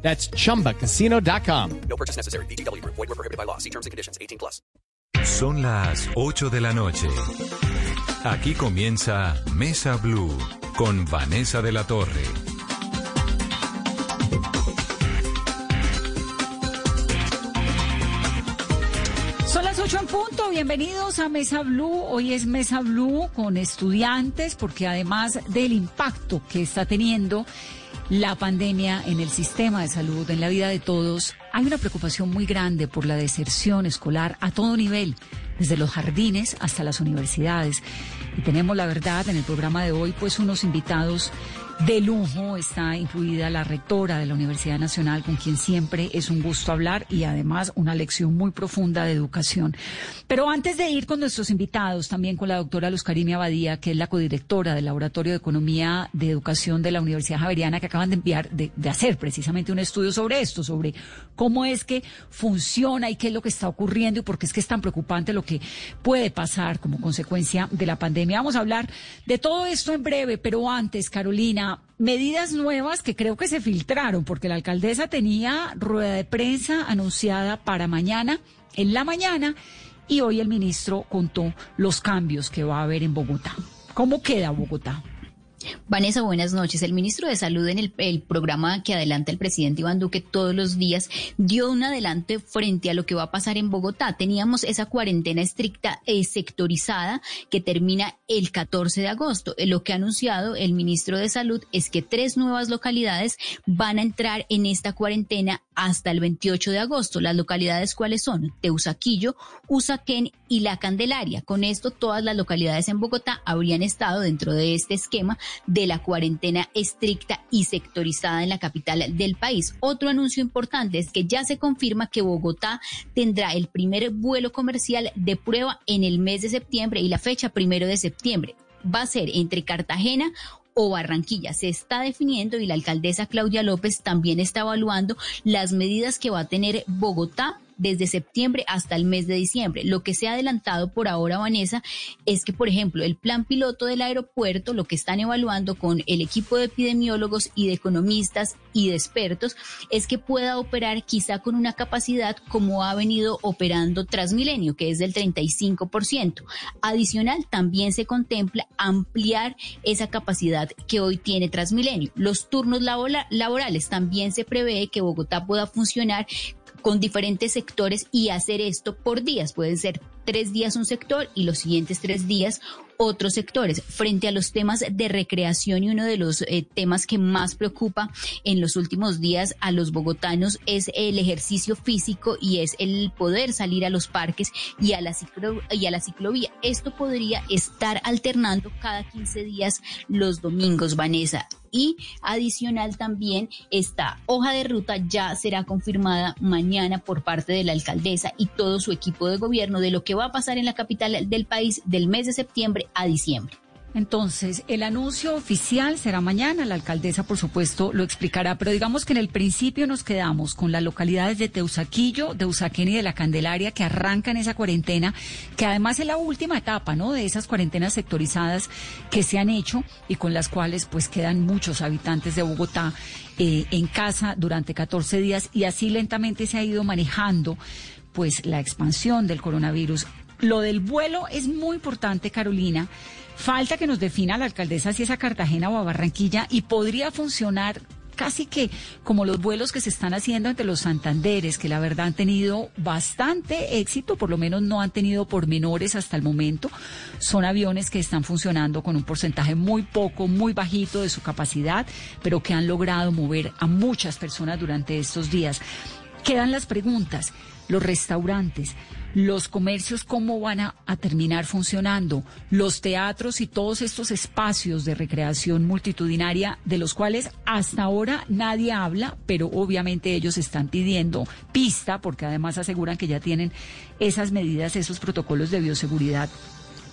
That's chumbacasino.com. No purchase necessary. BGW. Void were prohibited by law. See terms and conditions. 18 plus. Son las 8 de la noche. Aquí comienza Mesa Blue con Vanessa de la Torre. Son las 8 en punto, bienvenidos a Mesa Blue. Hoy es Mesa Blue con estudiantes porque además del impacto que está teniendo la pandemia en el sistema de salud, en la vida de todos, hay una preocupación muy grande por la deserción escolar a todo nivel, desde los jardines hasta las universidades. Y tenemos la verdad en el programa de hoy, pues unos invitados de lujo. Está incluida la rectora de la Universidad Nacional, con quien siempre es un gusto hablar y además una lección muy profunda de educación. Pero antes de ir con nuestros invitados, también con la doctora Luz Karimia Abadía, que es la codirectora del Laboratorio de Economía de Educación de la Universidad Javeriana, que acaban de enviar, de, de hacer precisamente un estudio sobre esto, sobre cómo es que funciona y qué es lo que está ocurriendo y por qué es que es tan preocupante lo que puede pasar como consecuencia de la pandemia. Vamos a hablar de todo esto en breve, pero antes, Carolina, medidas nuevas que creo que se filtraron, porque la alcaldesa tenía rueda de prensa anunciada para mañana, en la mañana, y hoy el ministro contó los cambios que va a haber en Bogotá. ¿Cómo queda Bogotá? Vanessa, buenas noches. El ministro de Salud en el, programa que adelanta el presidente Iván Duque todos los días dio un adelante frente a lo que va a pasar en Bogotá. Teníamos esa cuarentena estricta e sectorizada que termina el 14 de agosto. Lo que ha anunciado el ministro de Salud es que tres nuevas localidades van a entrar en esta cuarentena hasta el 28 de agosto. Las localidades cuáles son? Teusaquillo, Usaquén y La Candelaria. Con esto todas las localidades en Bogotá habrían estado dentro de este esquema de la cuarentena estricta y sectorizada en la capital del país. Otro anuncio importante es que ya se confirma que Bogotá tendrá el primer vuelo comercial de prueba en el mes de septiembre y la fecha primero de septiembre va a ser entre Cartagena o Barranquilla. Se está definiendo y la alcaldesa Claudia López también está evaluando las medidas que va a tener Bogotá desde septiembre hasta el mes de diciembre. Lo que se ha adelantado por ahora, Vanessa, es que, por ejemplo, el plan piloto del aeropuerto, lo que están evaluando con el equipo de epidemiólogos y de economistas y de expertos, es que pueda operar quizá con una capacidad como ha venido operando Transmilenio, que es del 35%. Adicional, también se contempla ampliar esa capacidad que hoy tiene Transmilenio. Los turnos laborales también se prevé que Bogotá pueda funcionar con diferentes sectores y hacer esto por días. Pueden ser tres días un sector y los siguientes tres días otros sectores. Frente a los temas de recreación y uno de los eh, temas que más preocupa en los últimos días a los bogotanos es el ejercicio físico y es el poder salir a los parques y a la, ciclo, y a la ciclovía. Esto podría estar alternando cada 15 días los domingos, Vanessa. Y adicional también esta hoja de ruta ya será confirmada mañana por parte de la alcaldesa y todo su equipo de gobierno de lo que va a pasar en la capital del país del mes de septiembre a diciembre. Entonces, el anuncio oficial será mañana, la alcaldesa por supuesto lo explicará, pero digamos que en el principio nos quedamos con las localidades de Teusaquillo, de Usaquén y de La Candelaria que arrancan esa cuarentena, que además es la última etapa, ¿no? De esas cuarentenas sectorizadas que se han hecho y con las cuales pues quedan muchos habitantes de Bogotá eh, en casa durante 14 días y así lentamente se ha ido manejando pues la expansión del coronavirus. Lo del vuelo es muy importante, Carolina. Falta que nos defina la alcaldesa si es a Cartagena o a Barranquilla y podría funcionar casi que como los vuelos que se están haciendo entre los Santanderes, que la verdad han tenido bastante éxito, por lo menos no han tenido pormenores hasta el momento. Son aviones que están funcionando con un porcentaje muy poco, muy bajito de su capacidad, pero que han logrado mover a muchas personas durante estos días. Quedan las preguntas, los restaurantes. Los comercios cómo van a, terminar funcionando, los teatros y todos estos espacios de recreación multitudinaria de los cuales hasta ahora nadie habla, pero obviamente ellos están pidiendo pista porque además aseguran que ya tienen esas medidas, esos protocolos de bioseguridad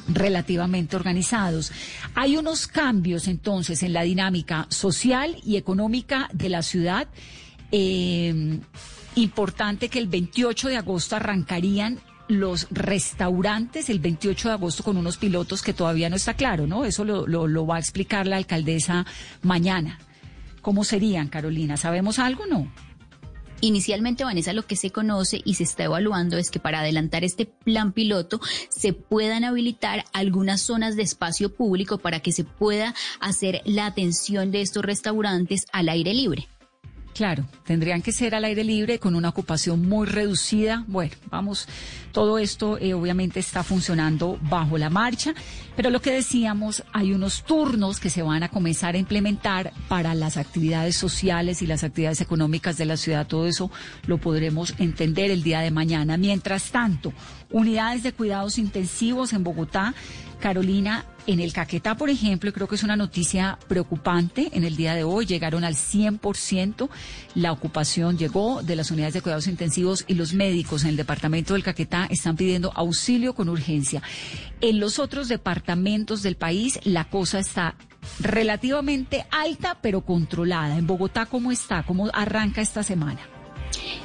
relativamente organizados. Hay unos cambios entonces en la dinámica social y económica de la ciudad. Eh, importante que el 28 de agosto arrancarían los restaurantes el 28 de agosto con unos pilotos que todavía no está claro, ¿no? Eso lo, va a explicar la alcaldesa mañana. ¿Cómo serían, Carolina? ¿Sabemos algo o no? Inicialmente, Vanessa, lo que se conoce y se está evaluando es que para adelantar este plan piloto se puedan habilitar algunas zonas de espacio público para que se pueda hacer la atención de estos restaurantes al aire libre. Claro, tendrían que ser al aire libre con una ocupación muy reducida. Bueno, vamos, todo esto eh, obviamente está funcionando bajo la marcha, pero lo que decíamos, hay unos turnos que se van a comenzar a implementar para las actividades sociales y las actividades económicas de la ciudad. Todo eso lo podremos entender el día de mañana. Mientras tanto, unidades de cuidados intensivos en Bogotá Carolina, en el Caquetá, por ejemplo, creo que es una noticia preocupante. En el día de hoy llegaron al 100%. La ocupación llegó de las unidades de cuidados intensivos y los médicos en el departamento del Caquetá están pidiendo auxilio con urgencia. En los otros departamentos del país la cosa está relativamente alta pero controlada. En Bogotá, ¿cómo está? ¿Cómo arranca esta semana?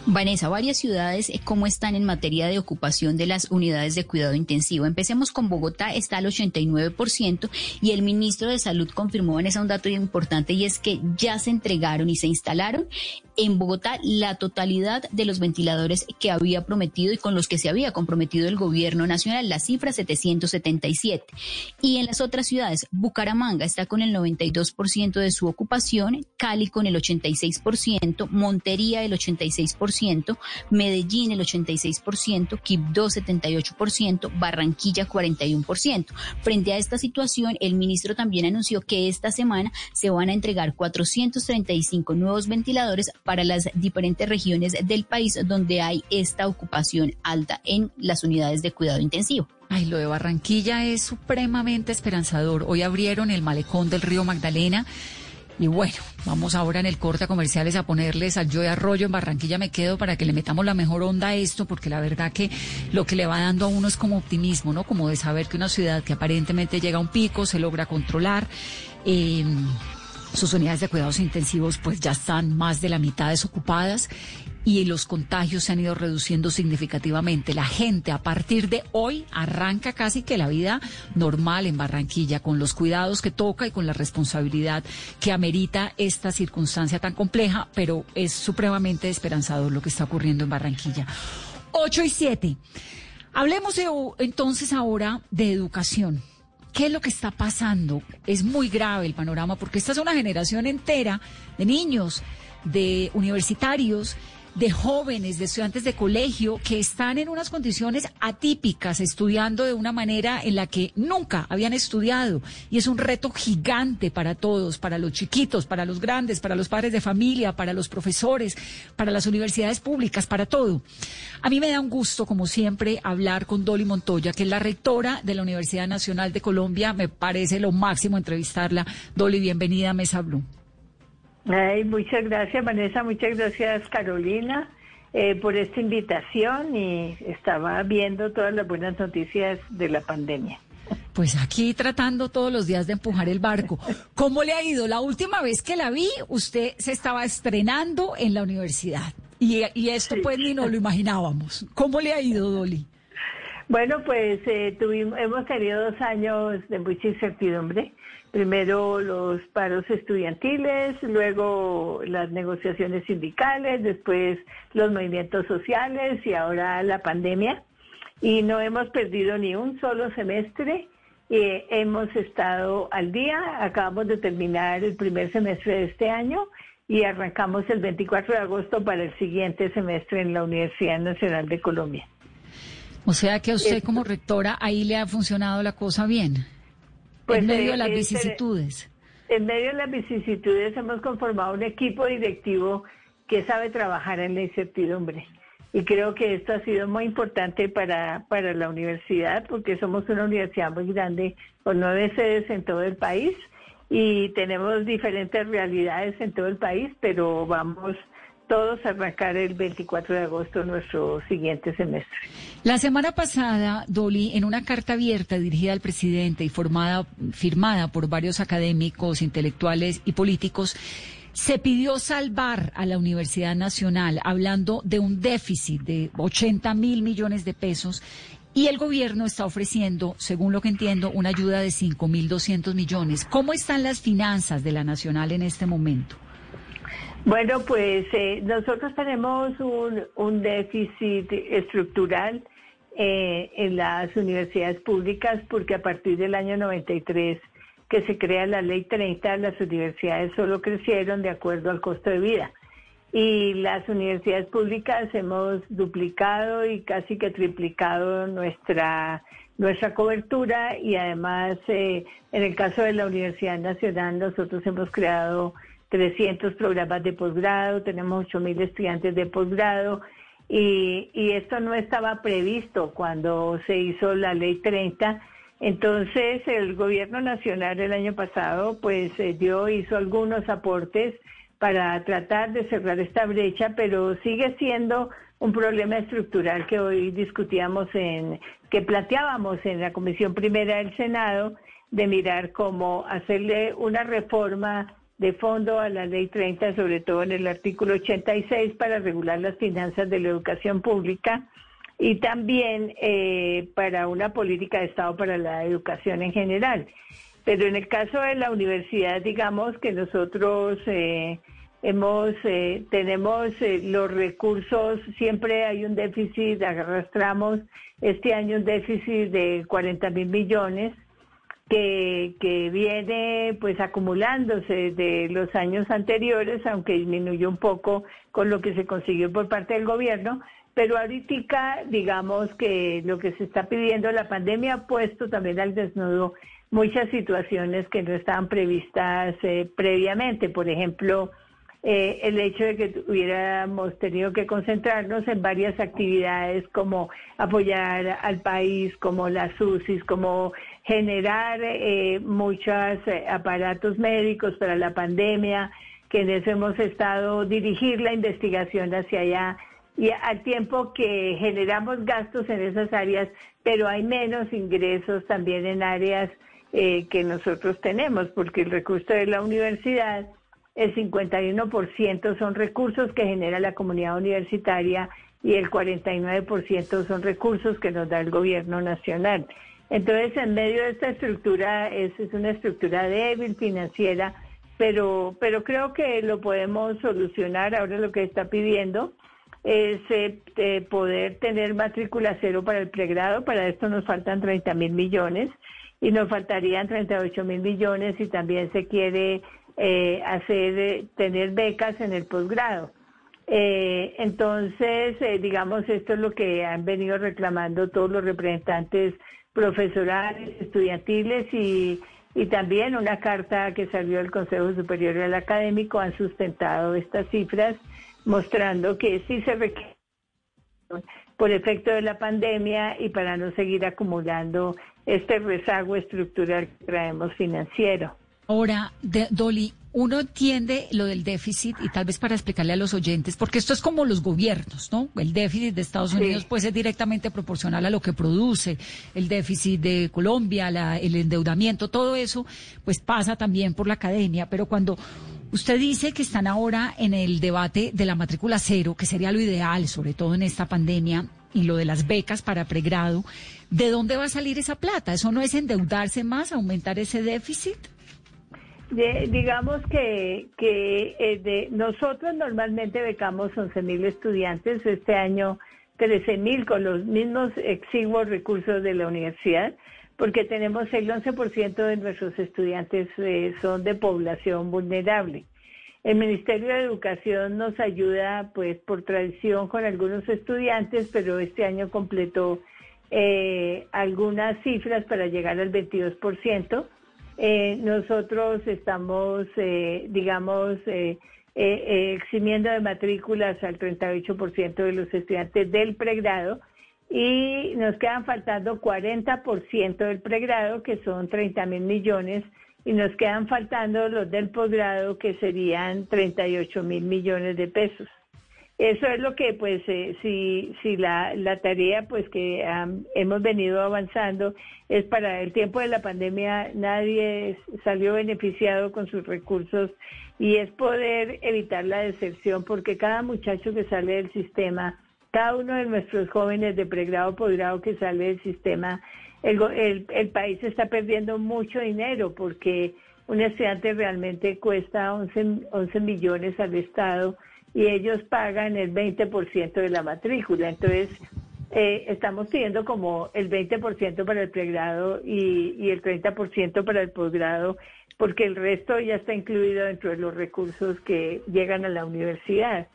Vanessa, varias ciudades, eh, ¿cómo están en materia de ocupación de las unidades de cuidado intensivo? Empecemos con Bogotá, está al 89% y el ministro de Salud confirmó, Vanessa, un dato importante y es que ya se entregaron y se instalaron en Bogotá la totalidad de los ventiladores que había prometido y con los que se había comprometido el gobierno nacional, la cifra 777. Y en las otras ciudades, Bucaramanga está con el 92% de su ocupación, Cali con el 86%, Montería el 86%, Medellín el 86%, Quibdó 78%, Barranquilla 41%. Frente a esta situación, el ministro también anunció que esta semana se van a entregar 435 nuevos ventiladores para las diferentes regiones del país donde hay esta ocupación alta en las unidades de cuidado intensivo. Ay, lo de Barranquilla es supremamente esperanzador. Hoy abrieron el malecón del río Magdalena. Y bueno, vamos ahora en el corte a comerciales a ponerles al Joy Arroyo en Barranquilla me quedo para que le metamos la mejor onda a esto, porque la verdad que lo que le va dando a uno es como optimismo, ¿no? Como de saber que una ciudad que aparentemente llega a un pico se logra controlar. Eh, sus unidades de cuidados intensivos pues ya están más de la mitad desocupadas y los contagios se han ido reduciendo significativamente. La gente a partir de hoy arranca casi que la vida normal en Barranquilla, con los cuidados que toca y con la responsabilidad que amerita esta circunstancia tan compleja, pero es supremamente esperanzador lo que está ocurriendo en Barranquilla. 8 y 7. Hablemos de, entonces ahora de educación. ¿Qué es lo que está pasando? Es muy grave el panorama porque esta es una generación entera de niños, de universitarios de jóvenes, de estudiantes de colegio que están en unas condiciones atípicas, estudiando de una manera en la que nunca habían estudiado. Y es un reto gigante para todos, para los chiquitos, para los grandes, para los padres de familia, para los profesores, para las universidades públicas, para todo. A mí me da un gusto, como siempre, hablar con Dolly Montoya, que es la rectora de la Universidad Nacional de Colombia. Me parece lo máximo entrevistarla. Dolly, bienvenida a Mesa Blue. Ay, muchas gracias, Vanessa. Muchas gracias, Carolina, eh, por esta invitación y estaba viendo todas las buenas noticias de la pandemia. Pues aquí tratando todos los días de empujar el barco. ¿Cómo le ha ido? La última vez que la vi, usted se estaba estrenando en la universidad. Y, y esto pues ni nos lo imaginábamos. ¿Cómo le ha ido, Dolly? Bueno, pues eh, tuvimos, hemos tenido dos años de mucha incertidumbre primero los paros estudiantiles, luego las negociaciones sindicales, después los movimientos sociales y ahora la pandemia. Y no hemos perdido ni un solo semestre. Eh, hemos estado al día, acabamos de terminar el primer semestre de este año y arrancamos el 24 de agosto para el siguiente semestre en la Universidad Nacional de Colombia. O sea que a usted como rectora ahí le ha funcionado la cosa bien. Pues, en medio de las vicisitudes. En medio de las vicisitudes hemos conformado un equipo directivo que sabe trabajar en la incertidumbre. y creo que esto ha sido muy importante para, para la universidad porque somos una universidad muy grande con nueve sedes en todo el país y tenemos diferentes realidades en todo el país, pero vamos todos arrancar el 24 de agosto nuestro siguiente semestre. La semana pasada, Dolly, en una carta abierta dirigida al presidente y formada, firmada por varios académicos, intelectuales y políticos, se pidió salvar a la Universidad Nacional, hablando de un déficit de 80 mil millones de pesos y el gobierno está ofreciendo, según lo que entiendo, una ayuda de 5.200 millones. ¿Cómo están las finanzas de la Nacional en este momento? Bueno, pues eh, nosotros tenemos un, déficit estructural eh, en las universidades públicas porque a partir del año 93 que se crea la ley 30, las universidades solo crecieron de acuerdo al costo de vida. Y las universidades públicas hemos duplicado y casi que triplicado nuestra, nuestra cobertura y además eh, en el caso de la Universidad Nacional nosotros hemos creado 300 programas de posgrado, tenemos 8.000 estudiantes de posgrado y, y esto no estaba previsto cuando se hizo la ley 30 entonces, el gobierno nacional el año pasado, pues eh, dio, hizo algunos aportes para tratar de cerrar esta brecha, pero sigue siendo un problema estructural que hoy discutíamos en, que planteábamos en la Comisión Primera del Senado, de mirar cómo hacerle una reforma de fondo a la Ley 30, sobre todo en el artículo 86, para regular las finanzas de la educación pública y también eh, para una política de Estado para la educación en general. Pero en el caso de la universidad, digamos que nosotros eh, hemos eh, tenemos los recursos, siempre hay un déficit, arrastramos este año un déficit de 40 mil millones que, viene pues acumulándose de los años anteriores, aunque disminuyó un poco con lo que se consiguió por parte del gobierno, pero ahorita, digamos que lo que se está pidiendo, la pandemia ha puesto también al desnudo muchas situaciones que no estaban previstas eh, previamente. Por ejemplo, eh, el hecho de que hubiéramos tenido que concentrarnos en varias actividades como apoyar al país, como las UCIs, como generar eh, muchos aparatos médicos para la pandemia, que en eso hemos estado, dirigir la investigación hacia allá y al tiempo que generamos gastos en esas áreas, pero hay menos ingresos también en áreas eh, que nosotros tenemos, porque el recurso de la universidad, el 51% son recursos que genera la comunidad universitaria y el 49% son recursos que nos da el gobierno nacional. Entonces, en medio de esta estructura, es, una estructura débil financiera, pero, pero creo que lo podemos solucionar. Ahora lo que está pidiendo es eh, poder tener matrícula cero para el pregrado. Para esto nos faltan 30 mil millones y nos faltarían 38 mil millones y también se quiere eh, hacer eh, tener becas en el posgrado. entonces, digamos, esto es lo que han venido reclamando todos los representantes profesorales, estudiantiles y, y también una carta que salió del Consejo Superior del Académico han sustentado estas cifras mostrando que sí se requiere por efecto de la pandemia y para no seguir acumulando este rezago estructural que traemos financiero. Ahora, Dolly, uno entiende lo del déficit y tal vez para explicarle a los oyentes, porque esto es como los gobiernos, ¿no? El déficit de Estados Unidos puede ser directamente proporcional a lo que produce, el déficit de Colombia, el endeudamiento, todo eso, pues pasa también por la academia, pero cuando Usted dice que están ahora en el debate de la matrícula cero, que sería lo ideal, sobre todo en esta pandemia, y lo de las becas para pregrado. ¿De dónde va a salir esa plata? ¿Eso no es endeudarse más, aumentar ese déficit? Digamos que, que eh, nosotros normalmente becamos 11 mil estudiantes, este año 13 mil con los mismos exiguos recursos de la universidad porque tenemos el 11% de nuestros estudiantes eh, son de población vulnerable. El Ministerio de Educación nos ayuda, pues, por tradición con algunos estudiantes, pero este año completó eh, algunas cifras para llegar al 22%. Eh, nosotros estamos, digamos, eh, eh, eximiendo de matrículas al 38% de los estudiantes del pregrado y nos quedan faltando 40% del pregrado, que son 30 mil millones, y nos quedan faltando los del posgrado, que serían 38 mil millones de pesos. Eso es lo que, pues, eh, si, si la, la tarea, pues, que hemos venido avanzando es para el tiempo de la pandemia, nadie salió beneficiado con sus recursos y es poder evitar la deserción, porque cada muchacho que sale del sistema, cada uno de nuestros jóvenes de pregrado, posgrado que sale del sistema, el, el, el país está perdiendo mucho dinero porque un estudiante realmente cuesta 11, 11 millones al Estado y ellos pagan el 20% de la matrícula. Entonces, eh, estamos pidiendo como el 20% para el pregrado y, y el 30% para el posgrado, porque el resto ya está incluido dentro de los recursos que llegan a la universidad.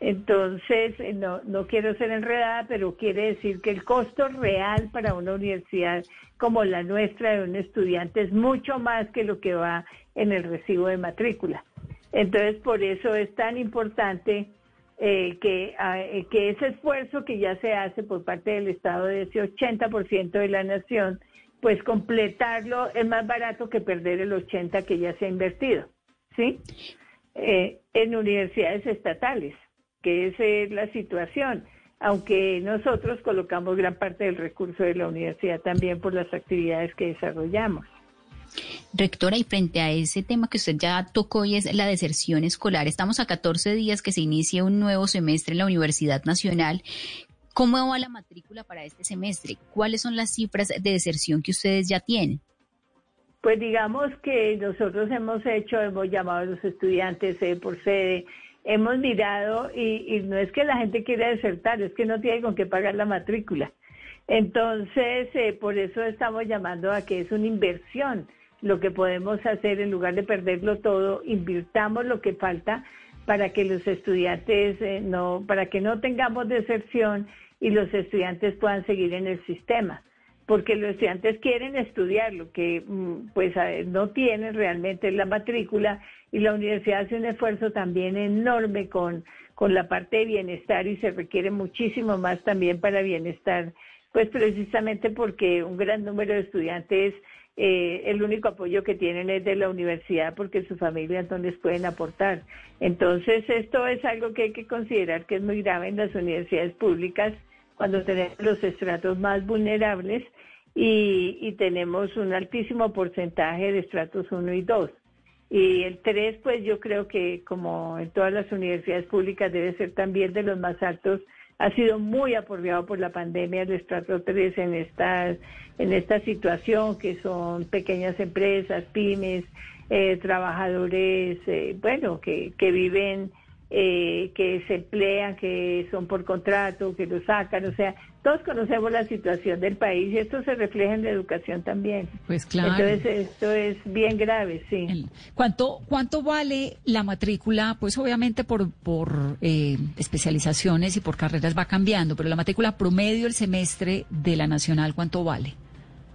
Entonces, eh, no, no quiero ser enredada, pero quiere decir que el costo real para una universidad como la nuestra de un estudiante es mucho más que lo que va en el recibo de matrícula. Entonces, por eso es tan importante eh, que, ah, eh, que ese esfuerzo que ya se hace por parte del Estado de ese 80% de la nación, pues completarlo es más barato que perder el 80% que ya se ha invertido, ¿sí? Eh, en universidades estatales, que esa es la situación, aunque nosotros colocamos gran parte del recurso de la universidad también por las actividades que desarrollamos. Rectora, y frente a ese tema que usted ya tocó y es la deserción escolar, estamos a 14 días que se inicia un nuevo semestre en la Universidad Nacional. ¿Cómo va la matrícula para este semestre? ¿Cuáles son las cifras de deserción que ustedes ya tienen? Pues digamos que nosotros hemos hecho, hemos llamado a los estudiantes eh, por sede, hemos mirado y, no es que la gente quiera desertar, es que no tiene con qué pagar la matrícula. Entonces, eh, por eso estamos llamando a que es una inversión lo que podemos hacer en lugar de perderlo todo, invirtamos lo que falta para que los estudiantes eh, no, para que no tengamos deserción y los estudiantes puedan seguir en el sistema, porque los estudiantes quieren estudiar, lo que mm, pues no tienen realmente la matrícula y la universidad hace un esfuerzo también enorme con, con la parte de bienestar y se requiere muchísimo más también para bienestar, pues precisamente porque un gran número de estudiantes eh, el único apoyo que tienen es de la universidad porque su familia no les pueden aportar. Entonces, esto es algo que hay que considerar que es muy grave en las universidades públicas cuando tenemos los estratos más vulnerables y, y tenemos un altísimo porcentaje de estratos 1 y 2. Y el 3, pues yo creo que como en todas las universidades públicas debe ser también de los más altos ha sido muy apoyado por la pandemia el estrato 3 en esta, en esta situación, que son pequeñas empresas, pymes, eh, trabajadores, eh, bueno, que, que viven eh, que se emplean, que son por contrato, que lo sacan, o sea, todos conocemos la situación del país y esto se refleja en la educación también. Pues claro. Entonces esto es bien grave, sí. ¿Cuánto, cuánto vale la matrícula? Pues obviamente por, por eh, especializaciones y por carreras va cambiando, pero la matrícula promedio el semestre de la nacional, ¿cuánto vale?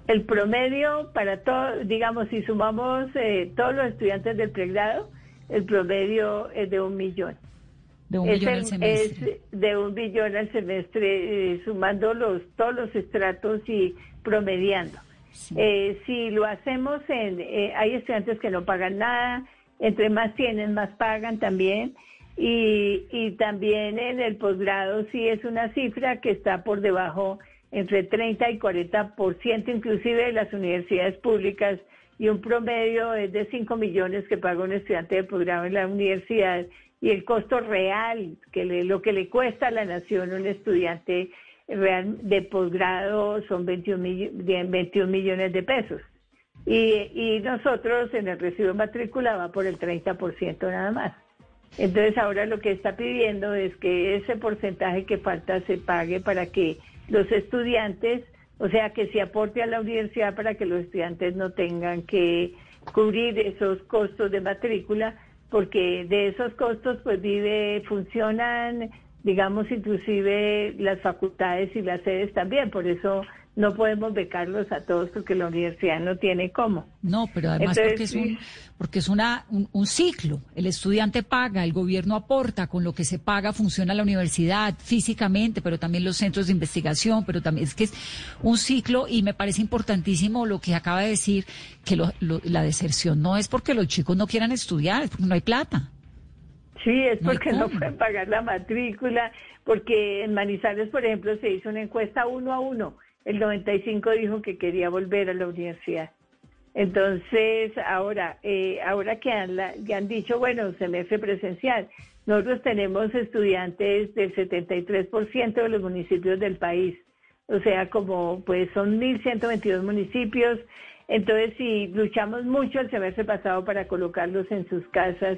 El promedio para todos, digamos, si sumamos eh, todos los estudiantes del pregrado, el promedio es de un millón. De un millón al semestre. Es de un billón al semestre, eh, sumando los, todos los estratos y promediando. Eh, si lo hacemos en, eh, hay estudiantes que no pagan nada, entre más tienen, más pagan también. Y, y también en el posgrado sí es una cifra que está por debajo entre 30 y 40% inclusive de las universidades públicas y un promedio es de 5 millones que paga un estudiante de posgrado en la universidad y el costo real, que lo que le cuesta a la nación un estudiante real de posgrado son 21, 21 millones de pesos. Y, y nosotros en el recibo matrícula va por el 30% nada más. Entonces ahora lo que está pidiendo es que ese porcentaje que falta se pague para que los estudiantes o sea, que se aporte a la universidad para que los estudiantes no tengan que cubrir esos costos de matrícula, porque de esos costos pues vive, funcionan, digamos, inclusive las facultades y las sedes también. Por eso no podemos becarlos a todos porque la universidad no tiene cómo. No, pero además Entonces, porque es un, porque es una, un, un ciclo. El estudiante paga, el gobierno aporta, con lo que se paga funciona la universidad físicamente, pero también los centros de investigación, pero también es que es un ciclo y me parece importantísimo lo que acaba de decir, que lo- lo- la deserción no es porque los chicos no quieran estudiar, es porque no hay plata. Sí, es No porque no cómo. pueden pagar la matrícula, porque en Manizales, por ejemplo, se hizo una encuesta uno a uno. El 95 dijo que quería volver a la universidad. Entonces, ahora, eh, ahora que han, la- que han dicho, bueno, semestre presencial, nosotros tenemos estudiantes del 73% de los municipios del país. O sea, como pues son 1.122 municipios. Entonces, si luchamos mucho el semestre pasado para colocarlos en sus casas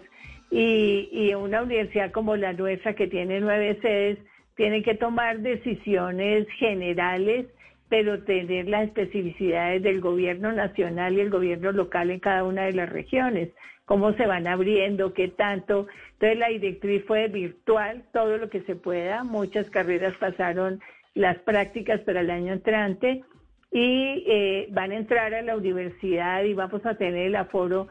y, y una universidad como la nuestra, que tiene nueve sedes, tiene que tomar decisiones generales, pero tener las especificidades del gobierno nacional y el gobierno local en cada una de las regiones, cómo se van abriendo, qué tanto. Entonces la directriz fue virtual, todo lo que se pueda. Muchas carreras pasaron las prácticas para el año entrante y eh, van a entrar a la universidad y vamos a tener el aforo.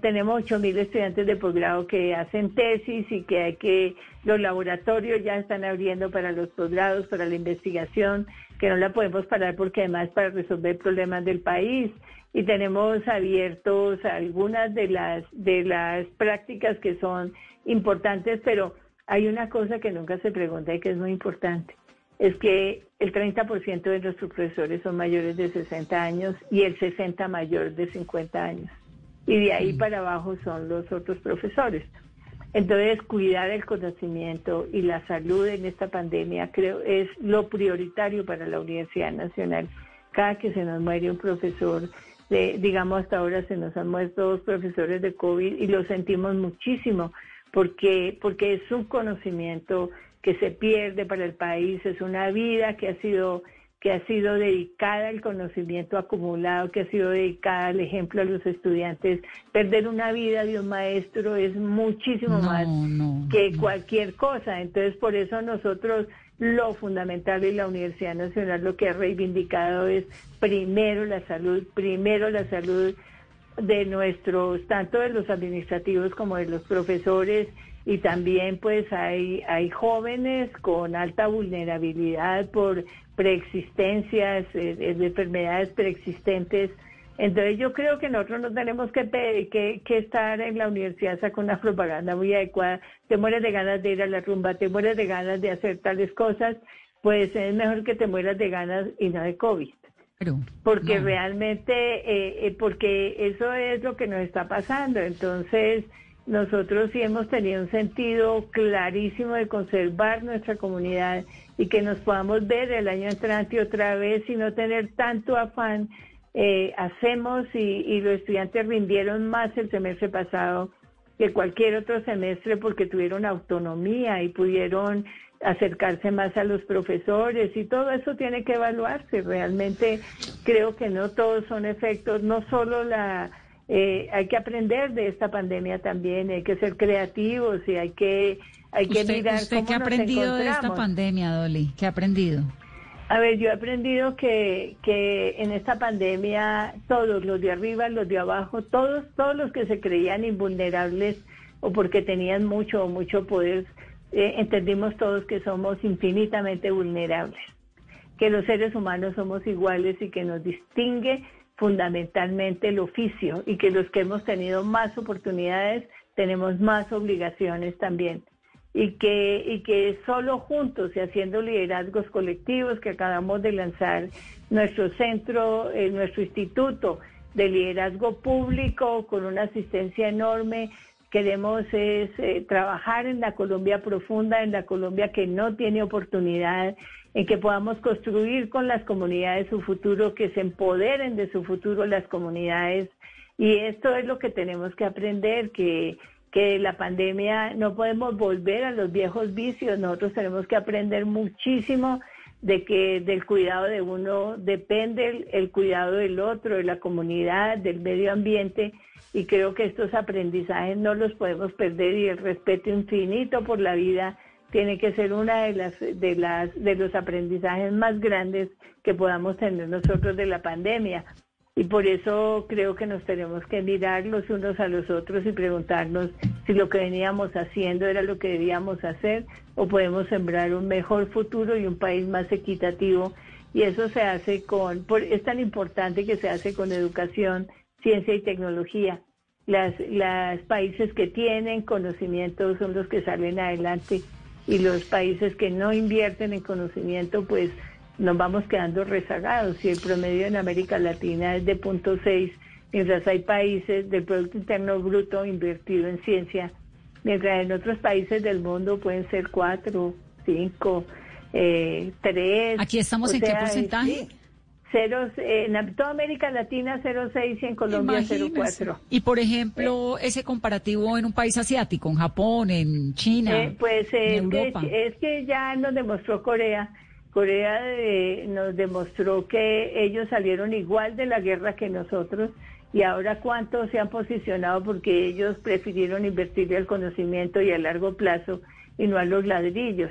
Tenemos 8.000 estudiantes de posgrado que hacen tesis y que hay que, los laboratorios ya están abriendo para los posgrados, para la investigación, que no la podemos parar porque además para resolver problemas del país. Y tenemos abiertos algunas de las, de las prácticas que son importantes, pero hay una cosa que nunca se pregunta y que es muy importante es que el 30% de nuestros profesores son mayores de 60 años y el 60 mayor de 50 años. Y de ahí para abajo son los otros profesores. Entonces, cuidar el conocimiento y la salud en esta pandemia creo es lo prioritario para la Universidad Nacional. Cada que se nos muere un profesor, de, digamos hasta ahora se nos han muerto dos profesores de COVID y lo sentimos muchísimo porque porque es un conocimiento que se pierde para el país, es una vida que ha sido que ha sido dedicada al conocimiento acumulado, que ha sido dedicada al ejemplo a los estudiantes. Perder una vida de un maestro es muchísimo No, más no, que no. cualquier cosa. Entonces, por eso nosotros lo fundamental y la Universidad Nacional lo que ha reivindicado es primero la salud, primero la salud de nuestros, tanto de los administrativos como de los profesores y también pues hay, hay jóvenes con alta vulnerabilidad por preexistencias, eh, de enfermedades preexistentes. Entonces yo creo que nosotros no tenemos que, que, que estar en la universidad con una propaganda muy adecuada. Te mueres de ganas de ir a la rumba, te mueres de ganas de hacer tales cosas, pues es mejor que te mueras de ganas y no de COVID Pero, porque no. realmente, eh, eh, porque eso es lo que nos está pasando. Entonces, nosotros sí hemos tenido un sentido clarísimo de conservar nuestra comunidad y que nos podamos ver el año entrante otra vez y no tener tanto afán. Eh, hacemos y, y los estudiantes rindieron más el semestre pasado que cualquier otro semestre porque tuvieron autonomía y pudieron acercarse más a los profesores y todo eso tiene que evaluarse. Realmente creo que no todos son efectos, no solo la... eh, hay que aprender de esta pandemia también, hay que ser creativos y hay que, hay que ¿Usted, mirar usted cómo qué ha nos aprendido de esta pandemia, Dolly? ¿Qué ha aprendido? A ver, yo he aprendido que, que en esta pandemia todos, los de arriba, los de abajo, todos, todos los que se creían invulnerables o porque tenían mucho o mucho poder, eh, entendimos todos que somos infinitamente vulnerables, que los seres humanos somos iguales y que nos distingue fundamentalmente el oficio y que los que hemos tenido más oportunidades tenemos más obligaciones también y que, y que solo juntos y haciendo liderazgos colectivos que acabamos de lanzar nuestro centro, eh, nuestro instituto de liderazgo público con una asistencia enorme. Queremos es eh, trabajar en la Colombia profunda, en la Colombia que no tiene oportunidad, en que podamos construir con las comunidades su futuro, que se empoderen de su futuro las comunidades. Y esto es lo que tenemos que aprender, que la pandemia no podemos volver a los viejos vicios, nosotros tenemos que aprender muchísimo de que del cuidado de uno depende el, cuidado del otro, de la comunidad, del medio ambiente y creo que estos aprendizajes no los podemos perder y el respeto infinito por la vida tiene que ser una de las de las de los aprendizajes más grandes que podamos tener nosotros de la pandemia. Y por eso creo que nos tenemos que mirar los unos a los otros y preguntarnos si lo que veníamos haciendo era lo que debíamos hacer o podemos sembrar un mejor futuro y un país más equitativo. Y eso se hace con, por, es tan importante que se hace con educación, ciencia y tecnología. Las, las países que tienen conocimiento son los que salen adelante y los países que no invierten en conocimiento, pues nos vamos quedando rezagados. Si el promedio en América Latina es de 0.6, mientras hay países del Producto Interno Bruto invertido en ciencia, mientras en otros países del mundo pueden ser 4, 5, eh, 3. ¿Aquí estamos en qué porcentaje? Cero, en toda América Latina 0,6 y en Colombia 0,4. Y por ejemplo, ese comparativo en un país asiático, en Japón, en China, eh, pues en Europa. es que ya nos demostró Corea Corea nos demostró que ellos salieron igual de la guerra que nosotros y ahora cuánto se han posicionado porque ellos prefirieron invertir el conocimiento y a largo plazo y no a los ladrillos.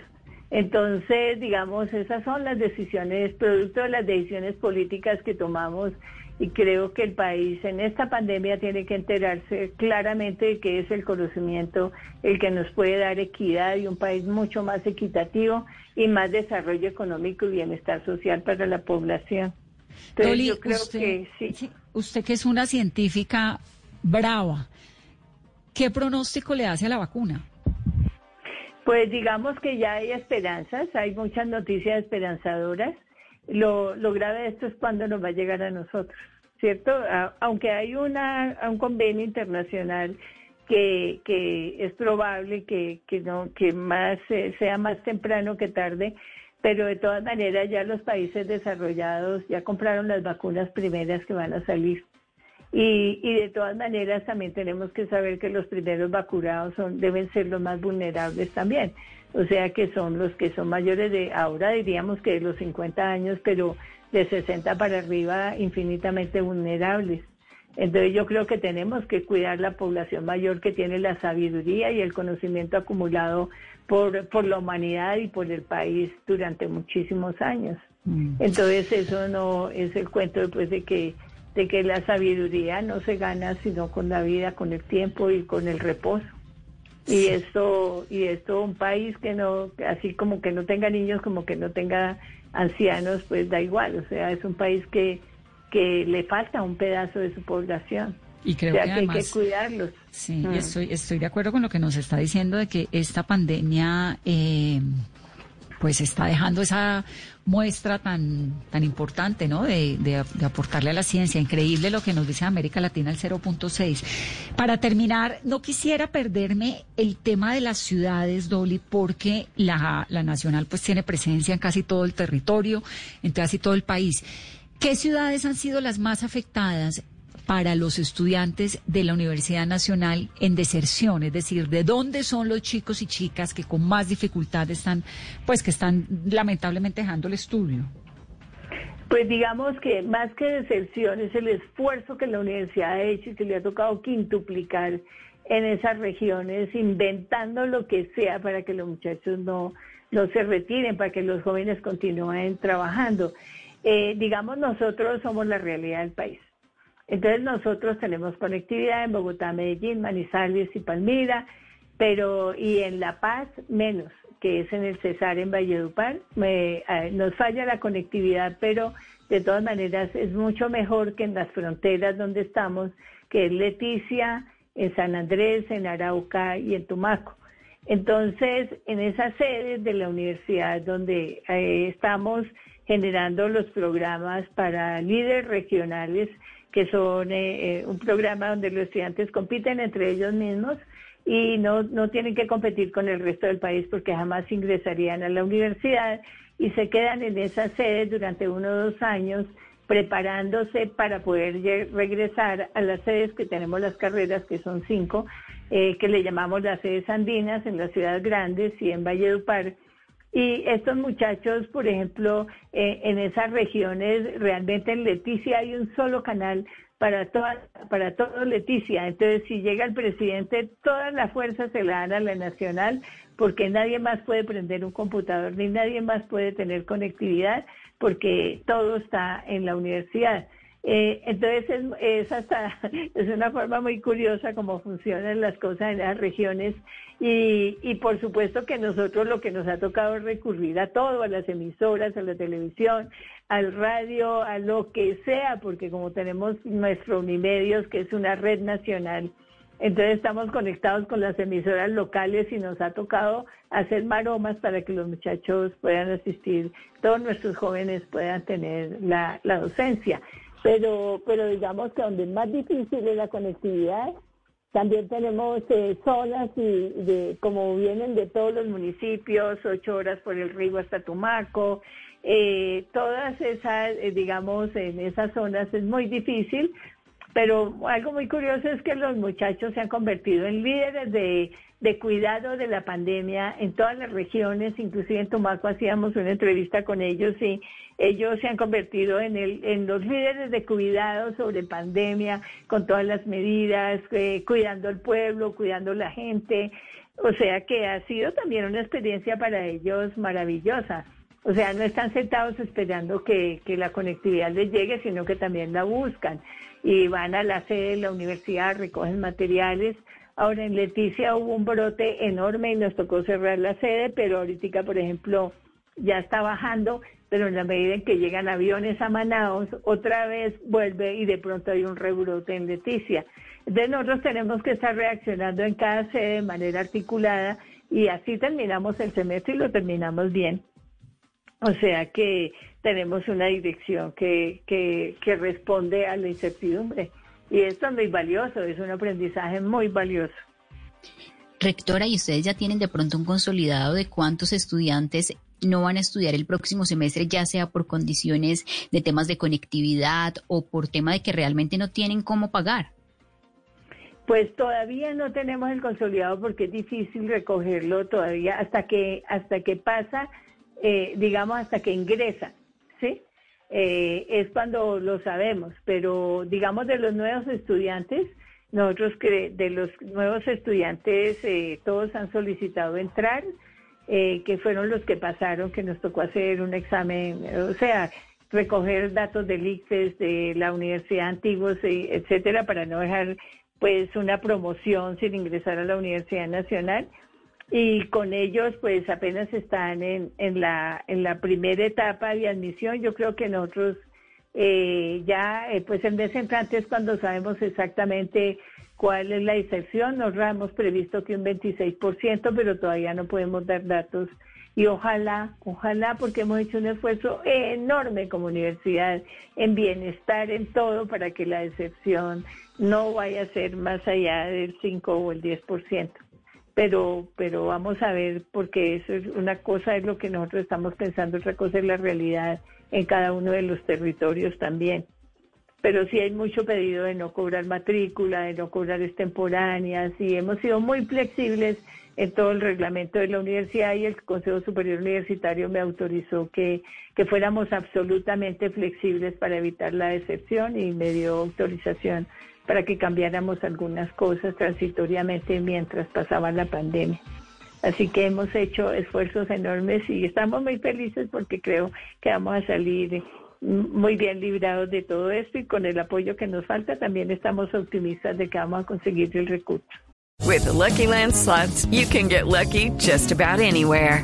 Entonces, digamos, esas son las decisiones, producto de las decisiones políticas que tomamos y creo que el país en esta pandemia tiene que enterarse claramente de que es el conocimiento el que nos puede dar equidad y un país mucho más equitativo y más desarrollo económico y bienestar social para la población. Entonces, yo creo que sí. Usted que es una científica brava, ¿qué pronóstico le hace a la vacuna? Pues digamos que ya hay esperanzas, hay muchas noticias esperanzadoras lo, grave de esto es cuando nos va a llegar a nosotros, ¿cierto? aunque hay una, un convenio internacional que, es probable que, que, no, que más sea más temprano que tarde, pero de todas maneras ya los países desarrollados ya compraron las vacunas primeras que van a salir. Y, y de todas maneras también tenemos que saber que los primeros vacunados son, deben ser los más vulnerables también o sea que son los que son mayores de, ahora diríamos que de los 50 años, pero de 60 para arriba infinitamente vulnerables. Entonces yo creo que tenemos que cuidar la población mayor que tiene la sabiduría y el conocimiento acumulado por, por la humanidad y por el país durante muchísimos años. Mm. Entonces eso no es el cuento después de que de que la sabiduría no se gana sino con la vida, con el tiempo y con el reposo. Y esto y esto un país que no así como que no tenga niños como que no tenga ancianos pues da igual. O sea es un país que que le falta un pedazo de su población. Y creo que, hay que cuidarlos. Sí mm. estoy estoy de acuerdo con lo que nos está diciendo de que esta pandemia eh, pues está dejando esa muestra tan, tan importante, ¿no? De, de, aportarle a la ciencia. Increíble lo que nos dice América Latina el 0.6. Para terminar, no quisiera perderme el tema de las ciudades, Dolly, porque la, la Nacional pues tiene presencia en casi todo el territorio, en casi todo el país. ¿Qué ciudades han sido las más afectadas para los estudiantes de la Universidad Nacional en deserción, es decir, de dónde son los chicos y chicas que con más dificultad están, pues que están lamentablemente dejando el estudio. Pues digamos que más que deserción es el esfuerzo que la universidad ha hecho y que le ha tocado quintuplicar en esas regiones, inventando lo que sea para que los muchachos no, no se retiren, para que los jóvenes continúen trabajando. Eh, digamos, nosotros somos la realidad del país. Entonces nosotros tenemos conectividad en Bogotá, Medellín, Manizales y Palmira, pero y en La Paz menos, que es en el Cesar en Valledupar. Me, eh, nos falla la conectividad, pero de todas maneras es mucho mejor que en las fronteras donde estamos, que es Leticia, en San Andrés, en Arauca y en Tumaco. Entonces, en esas sedes de la universidad donde eh, estamos generando los programas para líderes regionales, que son eh, eh, un programa donde los estudiantes compiten entre ellos mismos y no, no tienen que competir con el resto del país porque jamás ingresarían a la universidad y se quedan en esas sedes durante uno o dos años preparándose para poder regresar a las sedes que tenemos las carreras, que son cinco, eh, que le llamamos las sedes andinas en las ciudades grandes y en Valledupar, Y estos muchachos, por ejemplo, eh, en esas regiones, realmente en Leticia hay un solo canal para toda, para todo Leticia. Entonces, si llega el presidente, todas las fuerzas se la dan a la nacional, porque nadie más puede prender un computador, ni nadie más puede tener conectividad, porque todo está en la universidad. Eh, entonces es, hasta es una forma muy curiosa cómo funcionan las cosas en las regiones y, y por supuesto que nosotros lo que nos ha tocado es recurrir a todo, a las emisoras, a la televisión, al radio, a lo que sea, porque como tenemos nuestro Unimedios, que es una red nacional, entonces estamos conectados con las emisoras locales y nos ha tocado hacer maromas para que los muchachos puedan asistir, todos nuestros jóvenes puedan tener la docencia pero, pero digamos que donde es más difícil es la conectividad. También tenemos eh, zonas y de, como vienen de todos los municipios, ocho horas por el río hasta Tumaco, eh, todas esas, eh, digamos, en esas zonas es muy difícil, pero algo muy curioso es que los muchachos se han convertido en líderes de, de cuidado de la pandemia en todas las regiones, inclusive en Tumaco hacíamos una entrevista con ellos y ellos se han convertido en, el, en los líderes de cuidado sobre pandemia, con todas las medidas, eh, cuidando al pueblo, cuidando a la gente. O sea que ha sido también una experiencia para ellos maravillosa. O sea, no están sentados esperando que, que la conectividad les llegue, sino que también la buscan. Y van a la sede de la universidad, recogen materiales. Ahora en Leticia hubo un brote enorme y nos tocó cerrar la sede, pero ahorita, por ejemplo, ya está bajando pero en la medida en que llegan aviones a Manaos, otra vez vuelve y de pronto hay un rebrote en Leticia. Entonces nosotros tenemos que estar reaccionando en cada sede de manera articulada y así terminamos el semestre y lo terminamos bien. O sea que tenemos una dirección que, que, que responde a la incertidumbre. Y esto es muy valioso, es un aprendizaje muy valioso. Rectora, ¿y ustedes ya tienen de pronto un consolidado de cuántos estudiantes no van a estudiar el próximo semestre, ya sea por condiciones de temas de conectividad o por tema de que realmente no tienen cómo pagar? Pues todavía no tenemos el consolidado porque es difícil recogerlo todavía hasta que hasta que pasa, eh, digamos hasta que ingresa, ¿sí? Eh, es cuando lo sabemos, pero digamos de los nuevos estudiantes, nosotros que de los nuevos estudiantes eh, todos han solicitado entrar, eh, que fueron los que pasaron, que nos tocó hacer un examen, o sea, recoger datos del de la Universidad Antiguos, etcétera, para no dejar pues una promoción sin ingresar a la Universidad Nacional. Y con ellos pues apenas están en, en, la, en la primera etapa de admisión. Yo creo que nosotros eh, ya eh, pues el mes entrante es cuando sabemos exactamente cuál es la excepción. Nos hemos previsto que un 26%, pero todavía no podemos dar datos. Y ojalá, ojalá, porque hemos hecho un esfuerzo enorme como universidad en bienestar, en todo, para que la excepción no vaya a ser más allá del 5 o el 10%. Pero, pero vamos a ver, porque eso es una cosa es lo que nosotros estamos pensando, otra cosa es la realidad en cada uno de los territorios también. Pero sí hay mucho pedido de no cobrar matrícula, de no cobrar extemporáneas y hemos sido muy flexibles en todo el reglamento de la universidad y el Consejo Superior Universitario me autorizó que, que fuéramos absolutamente flexibles para evitar la excepción y me dio autorización para que cambiáramos algunas cosas transitoriamente mientras pasaba la pandemia. Así que hemos hecho esfuerzos enormes y estamos muy felices porque creo que vamos a salir muy bien librados de todo esto y con el apoyo que nos falta también estamos optimistas de que vamos a conseguir el recurso. With the Lucky Land slots, you can get lucky just about anywhere.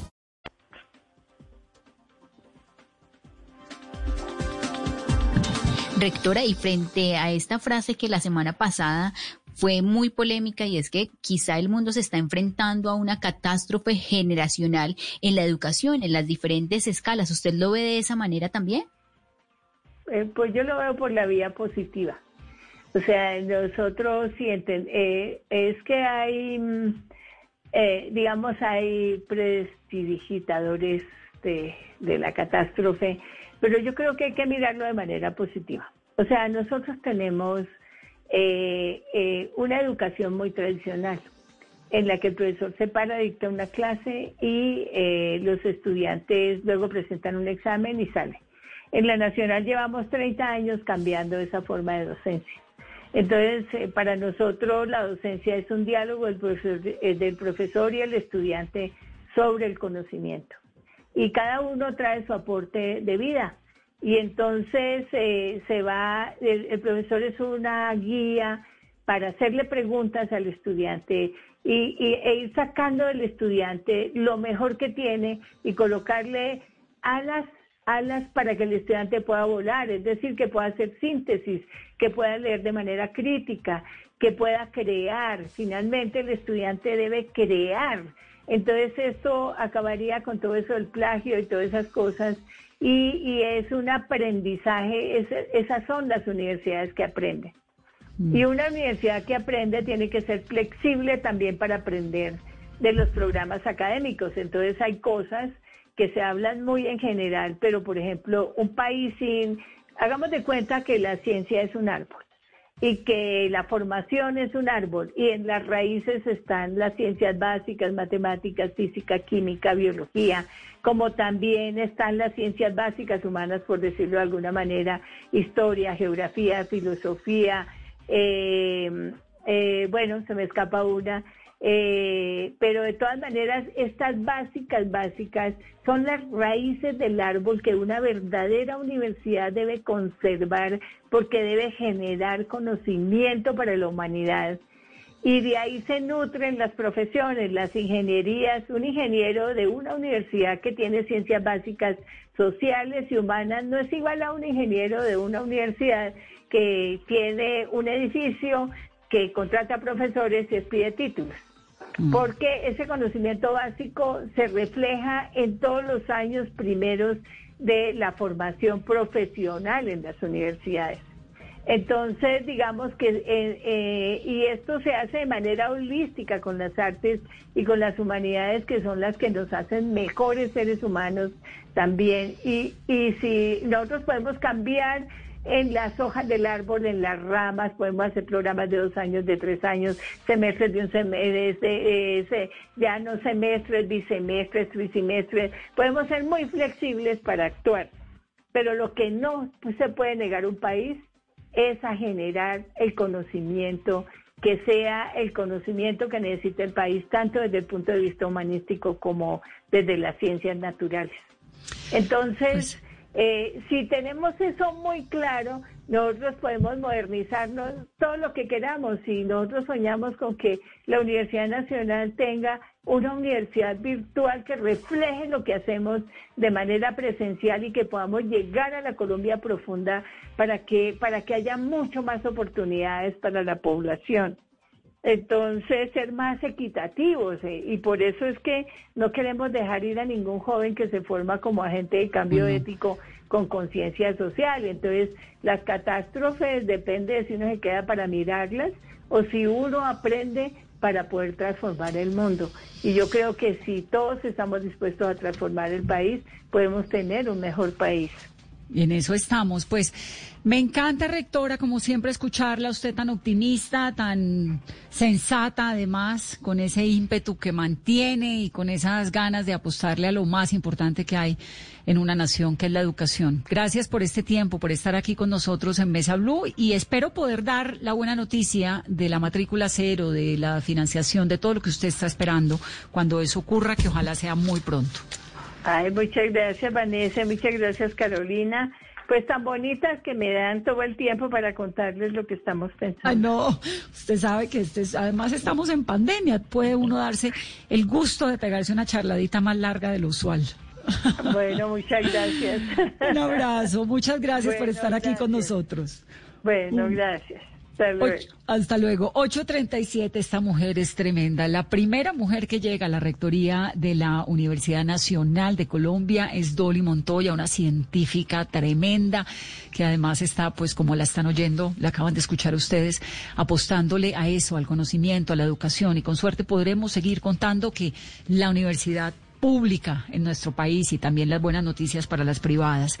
Rectora, y frente a esta frase que la semana pasada fue muy polémica y es que quizá el mundo se está enfrentando a una catástrofe generacional en la educación, en las diferentes escalas. ¿Usted lo ve de esa manera también? eh, pues yo lo veo por la vía positiva. O sea, nosotros sienten, eh, es que hay, mm, eh, digamos, hay prestidigitadores de, de la catástrofe, pero yo creo que hay que mirarlo de manera positiva. O sea, nosotros tenemos eh, eh, una educación muy tradicional en la que el profesor se para, dicta una clase y eh, los estudiantes luego presentan un examen y salen. En la nacional llevamos 30 años cambiando esa forma de docencia. Entonces, para nosotros la docencia es un diálogo del profesor y el estudiante sobre el conocimiento. Y cada uno trae su aporte de vida. Y entonces eh, se va, el, el profesor es una guía para hacerle preguntas al estudiante y, y- e ir sacando del estudiante lo mejor que tiene y colocarle alas alas para que el estudiante pueda volar, es decir, que pueda hacer síntesis, que pueda leer de manera crítica, que pueda crear. Finalmente el estudiante debe crear. Entonces esto acabaría con todo eso del plagio y todas esas cosas y, y es un aprendizaje, es- esas son las universidades que aprenden. Y una universidad que aprende tiene que ser flexible también para aprender de los programas académicos. Entonces hay cosas que se hablan muy en general, pero por ejemplo, un país sin, hagamos de cuenta que la ciencia es un árbol y que la formación es un árbol y en las raíces están las ciencias básicas, matemáticas, física, química, biología, como también están las ciencias básicas humanas, por decirlo de alguna manera, historia, geografía, filosofía, eh, eh, bueno, se me escapa una, eh, pero de todas maneras estas básicas, básicas son las raíces del árbol que una verdadera universidad debe conservar porque debe generar conocimiento para la humanidad. Y de ahí se nutren las profesiones, las ingenierías. Un ingeniero de una universidad que tiene ciencias básicas sociales y humanas no es igual a un ingeniero de una universidad que tiene un edificio que contrata profesores y expide títulos. Porque ese conocimiento básico se refleja en todos los años primeros de la formación profesional en las universidades. Entonces, digamos que, eh, eh, y esto se hace de manera holística con las artes y con las humanidades, que son las que nos hacen mejores seres humanos también. Y, y si nosotros podemos cambiar en las hojas del árbol, en las ramas, podemos hacer programas de dos años, de tres años, semestres de un semestre, ya no semestres, bisemestres, trisemestres. Podemos ser muy flexibles para actuar. Pero lo que no se puede negar un país es a generar el conocimiento que sea el conocimiento que necesita el país, tanto desde el punto de vista humanístico como desde las ciencias naturales. Entonces, eh, si tenemos eso muy claro, nosotros podemos modernizarnos todo lo que queramos. Si nosotros soñamos con que la Universidad Nacional tenga una universidad virtual que refleje lo que hacemos de manera presencial y que podamos llegar a la Colombia profunda para que, para que haya mucho más oportunidades para la población. Entonces, ser más equitativos eh, y por eso es que no queremos dejar ir a ningún joven que se forma como agente de cambio ético con conciencia social. Entonces, las catástrofes depende de si uno se queda para mirarlas o si uno aprende para poder transformar el mundo. Y yo creo que si todos estamos dispuestos a transformar el país, podemos tener un mejor país. Y en eso estamos. Pues me encanta, rectora, como siempre, escucharla, usted tan optimista, tan sensata, además, con ese ímpetu que mantiene y con esas ganas de apostarle a lo más importante que hay en una nación, que es la educación. Gracias por este tiempo, por estar aquí con nosotros en Mesa Blue y espero poder dar la buena noticia de la matrícula cero, de la financiación, de todo lo que usted está esperando cuando eso ocurra, que ojalá sea muy pronto. Ay, muchas gracias Vanessa, muchas gracias Carolina. Pues tan bonitas que me dan todo el tiempo para contarles lo que estamos pensando. Ay, no, usted sabe que este es- además estamos en pandemia, puede uno darse el gusto de pegarse una charladita más larga de lo usual. Bueno, muchas gracias. Un abrazo, muchas gracias por estar aquí con nosotros. Bueno, gracias. Hasta luego. Ocho- hasta luego. 8.37, esta mujer es tremenda. La primera mujer que llega a la rectoría de la Universidad Nacional de Colombia es Dolly Montoya, una científica tremenda, que además está, pues como la están oyendo, la acaban de escuchar ustedes, apostándole a eso, al conocimiento, a la educación. Y con suerte podremos seguir contando que la universidad pública en nuestro país y también las buenas noticias para las privadas.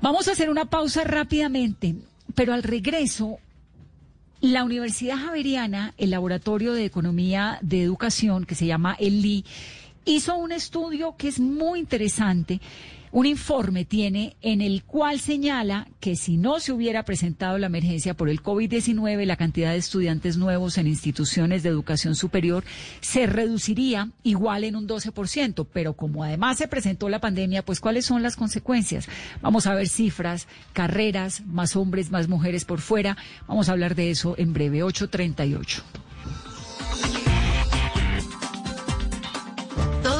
Vamos a hacer una pausa rápidamente, pero al regreso la Universidad Javeriana, el Laboratorio de Economía de Educación, que se llama el LI, hizo un estudio que es muy interesante. Un informe tiene en el cual señala que si no se hubiera presentado la emergencia por el COVID-19, la cantidad de estudiantes nuevos en instituciones de educación superior se reduciría igual en un 12%. Pero como además se presentó la pandemia, pues ¿cuáles son las consecuencias? Vamos a ver cifras, carreras, más hombres, más mujeres por fuera. Vamos a hablar de eso en breve, 838.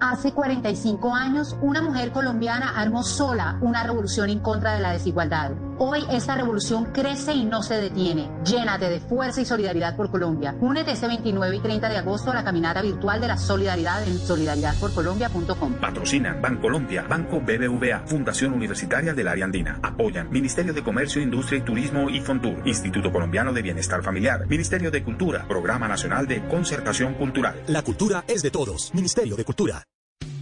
Hace 45 años, una mujer colombiana armó sola una revolución en contra de la desigualdad. Hoy esta revolución crece y no se detiene. Llénate de fuerza y solidaridad por Colombia. Únete este 29 y 30 de agosto a la caminata virtual de la solidaridad en solidaridadporcolombia.com. Patrocinan Bancolombia, Banco BBVA, Fundación Universitaria del Área Andina. Apoyan Ministerio de Comercio, Industria y Turismo y Fontur, Instituto Colombiano de Bienestar Familiar, Ministerio de Cultura, Programa Nacional de Concertación Cultural. La cultura es de todos. Ministerio de Cultura.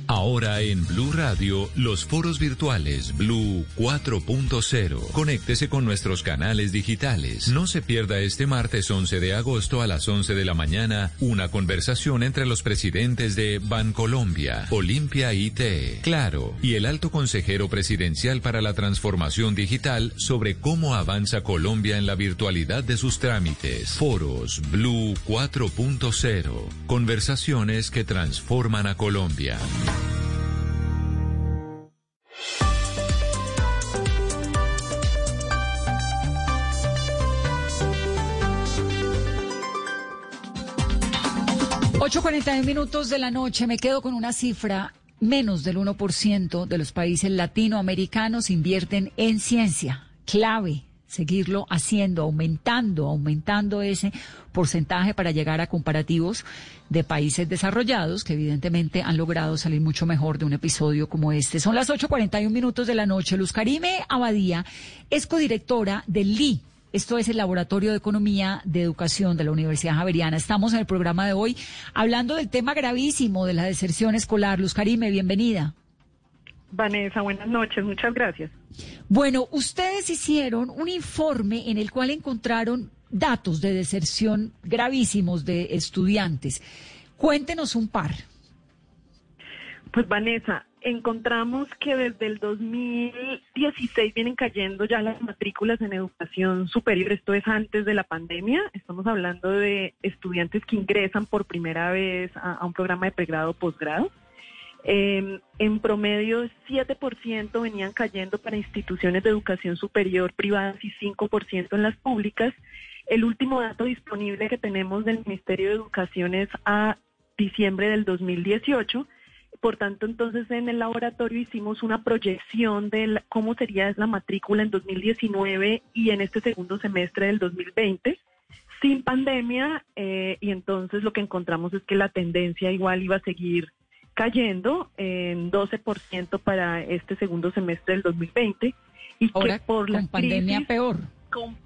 Ahora en Blue Radio, los foros virtuales Blue 4.0. Conéctese con nuestros canales digitales. No se pierda este martes 11 de agosto a las 11 de la mañana una conversación entre los presidentes de Bancolombia, Olimpia IT, Claro y el alto consejero presidencial para la transformación digital sobre cómo avanza Colombia en la virtualidad de sus trámites. Foros Blue 4.0. Conversaciones que transforman a Colombia. Ocho cuarenta y un minutos de la noche. Me quedo con una cifra. Menos del 1% de los países latinoamericanos invierten en ciencia. Clave seguirlo haciendo, aumentando, aumentando ese porcentaje para llegar a comparativos de países desarrollados que evidentemente han logrado salir mucho mejor de un episodio como este. Son las 8.41 minutos de la noche. Luz Karime Abadía es codirectora del LI, esto es el Laboratorio de Economía de Educación de la Universidad Javeriana. Estamos en el programa de hoy hablando del tema gravísimo de la deserción escolar. Luz Karime, bienvenida. Vanessa, buenas noches, muchas gracias. Bueno, ustedes hicieron un informe en el cual encontraron datos de deserción gravísimos de estudiantes. Cuéntenos un par. Pues Vanessa, encontramos que desde el 2016 vienen cayendo ya las matrículas en educación superior, esto es antes de la pandemia, estamos hablando de estudiantes que ingresan por primera vez a, un programa de pregrado o posgrado. Eh, en promedio, 7% venían cayendo para instituciones de educación superior privadas y 5% en las públicas. El último dato disponible que tenemos del Ministerio de Educación es a diciembre del 2018. Por tanto, entonces en el laboratorio hicimos una proyección de la, cómo sería la matrícula en 2019 y en este segundo semestre del 2020 sin pandemia eh, y entonces lo que encontramos es que la tendencia igual iba a seguir cayendo en 12% para este segundo semestre del 2020 y Ahora, que por la con pandemia peor. con-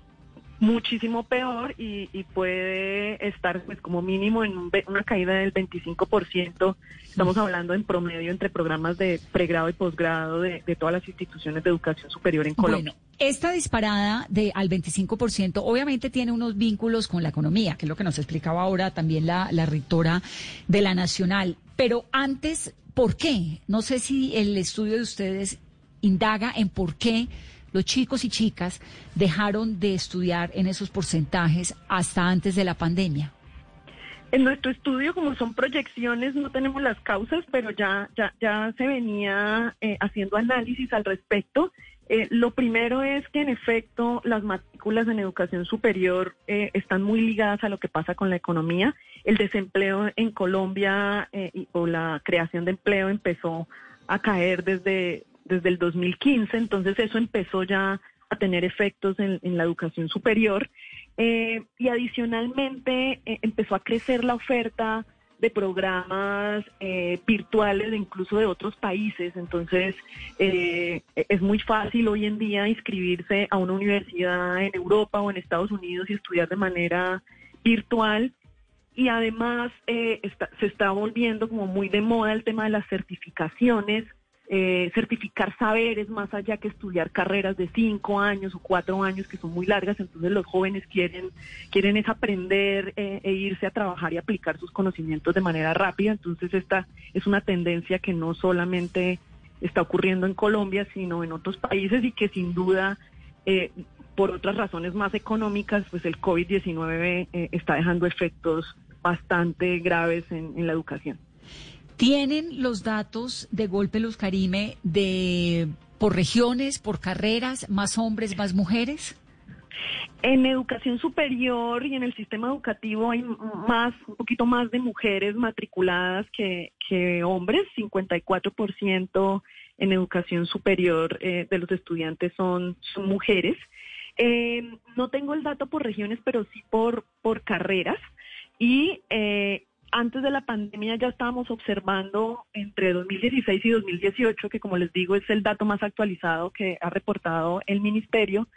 muchísimo peor y, y puede estar pues como mínimo en un una caída del 25%. Estamos hablando en promedio entre programas de pregrado y posgrado de, de todas las instituciones de educación superior en Colombia. Bueno, esta disparada de al 25% obviamente tiene unos vínculos con la economía, que es lo que nos explicaba ahora también la, la rectora de la Nacional. Pero antes, ¿por qué? No sé si el estudio de ustedes indaga en por qué los chicos y chicas dejaron de estudiar en esos porcentajes hasta antes de la pandemia. En nuestro estudio, como son proyecciones, no tenemos las causas, pero ya, ya, ya se venía eh, haciendo análisis al respecto. Eh, lo primero es que, en efecto, las matrículas en educación superior eh, están muy ligadas a lo que pasa con la economía. El desempleo en Colombia eh, y- o la creación de empleo empezó a caer desde, desde el 2015, entonces eso empezó ya a tener efectos en, la educación superior. Eh, y adicionalmente eh, empezó a crecer la oferta de programas eh, virtuales, incluso de otros países. Entonces, eh, es muy fácil hoy en día inscribirse a una universidad en Europa o en Estados Unidos y estudiar de manera virtual. Y además se está volviendo como muy de moda el tema de las certificaciones, eh, certificar saberes más allá que estudiar carreras de cinco años o cuatro años que son muy largas. Entonces los jóvenes quieren quieren es aprender eh, e irse a trabajar y aplicar sus conocimientos de manera rápida. Entonces esta es una tendencia que no solamente está ocurriendo en Colombia, sino en otros países y que sin duda eh, por otras razones más económicas, pues el COVID-19 eh, está dejando efectos bastante graves en, en la educación. ¿Tienen los datos de Golpe Los Carime de por regiones, por carreras, más hombres, más mujeres? En educación superior y en el sistema educativo hay más, un poquito más de mujeres matriculadas que, que hombres, 54% en educación superior eh, de los estudiantes son, son mujeres. Eh, no tengo el dato por regiones, pero sí por, por carreras. Y eh, antes de la pandemia ya estábamos observando entre 2016 y 2018, que como les digo es el dato más actualizado que ha reportado el ministerio,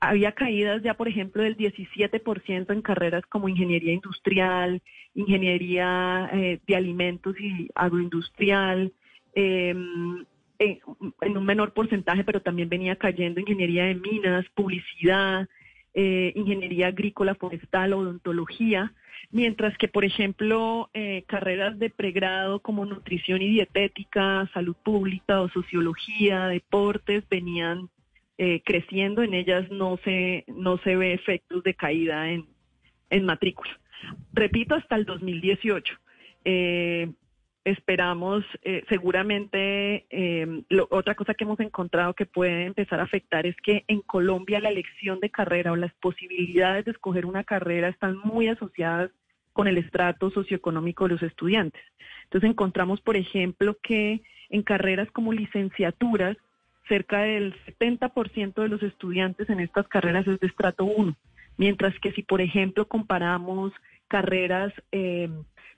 había caídas ya, por ejemplo, del 17% en carreras como ingeniería industrial, ingeniería eh, de alimentos y agroindustrial, en, en un menor porcentaje, pero también venía cayendo ingeniería de minas, publicidad, eh, ingeniería agrícola, forestal, odontología, mientras que, por ejemplo, eh, carreras de pregrado como nutrición y dietética, salud pública o sociología, deportes, venían eh, creciendo, en ellas no se, no se ve efectos de caída en, en matrícula. Repito, hasta el 2018. Esperamos, eh, seguramente, eh, lo- otra cosa que hemos encontrado que puede empezar a afectar es que en Colombia la elección de carrera o las posibilidades de escoger una carrera están muy asociadas con el estrato socioeconómico de los estudiantes. Entonces encontramos, por ejemplo, que en carreras como licenciaturas, cerca del 70% de los estudiantes en estas carreras es de estrato 1, mientras que si, por ejemplo, comparamos carreras eh,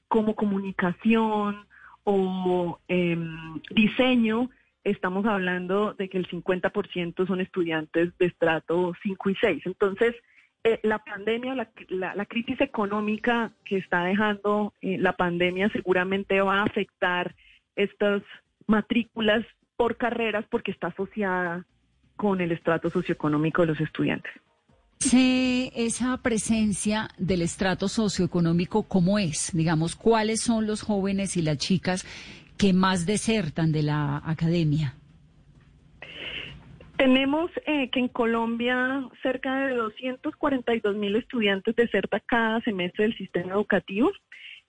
como comunicación o em, diseño, estamos hablando de que el 50% son estudiantes de estrato 5 y 6. Entonces, eh, la pandemia, la, la- crisis económica que está dejando eh, la pandemia seguramente va a afectar estas matrículas por carreras porque está asociada con el estrato socioeconómico de los estudiantes. Sí, esa presencia del estrato socioeconómico, ¿cómo es? Digamos, ¿cuáles son los jóvenes y las chicas que más desertan de la academia? Tenemos eh, que en Colombia cerca de 242 mil estudiantes desertan cada semestre del sistema educativo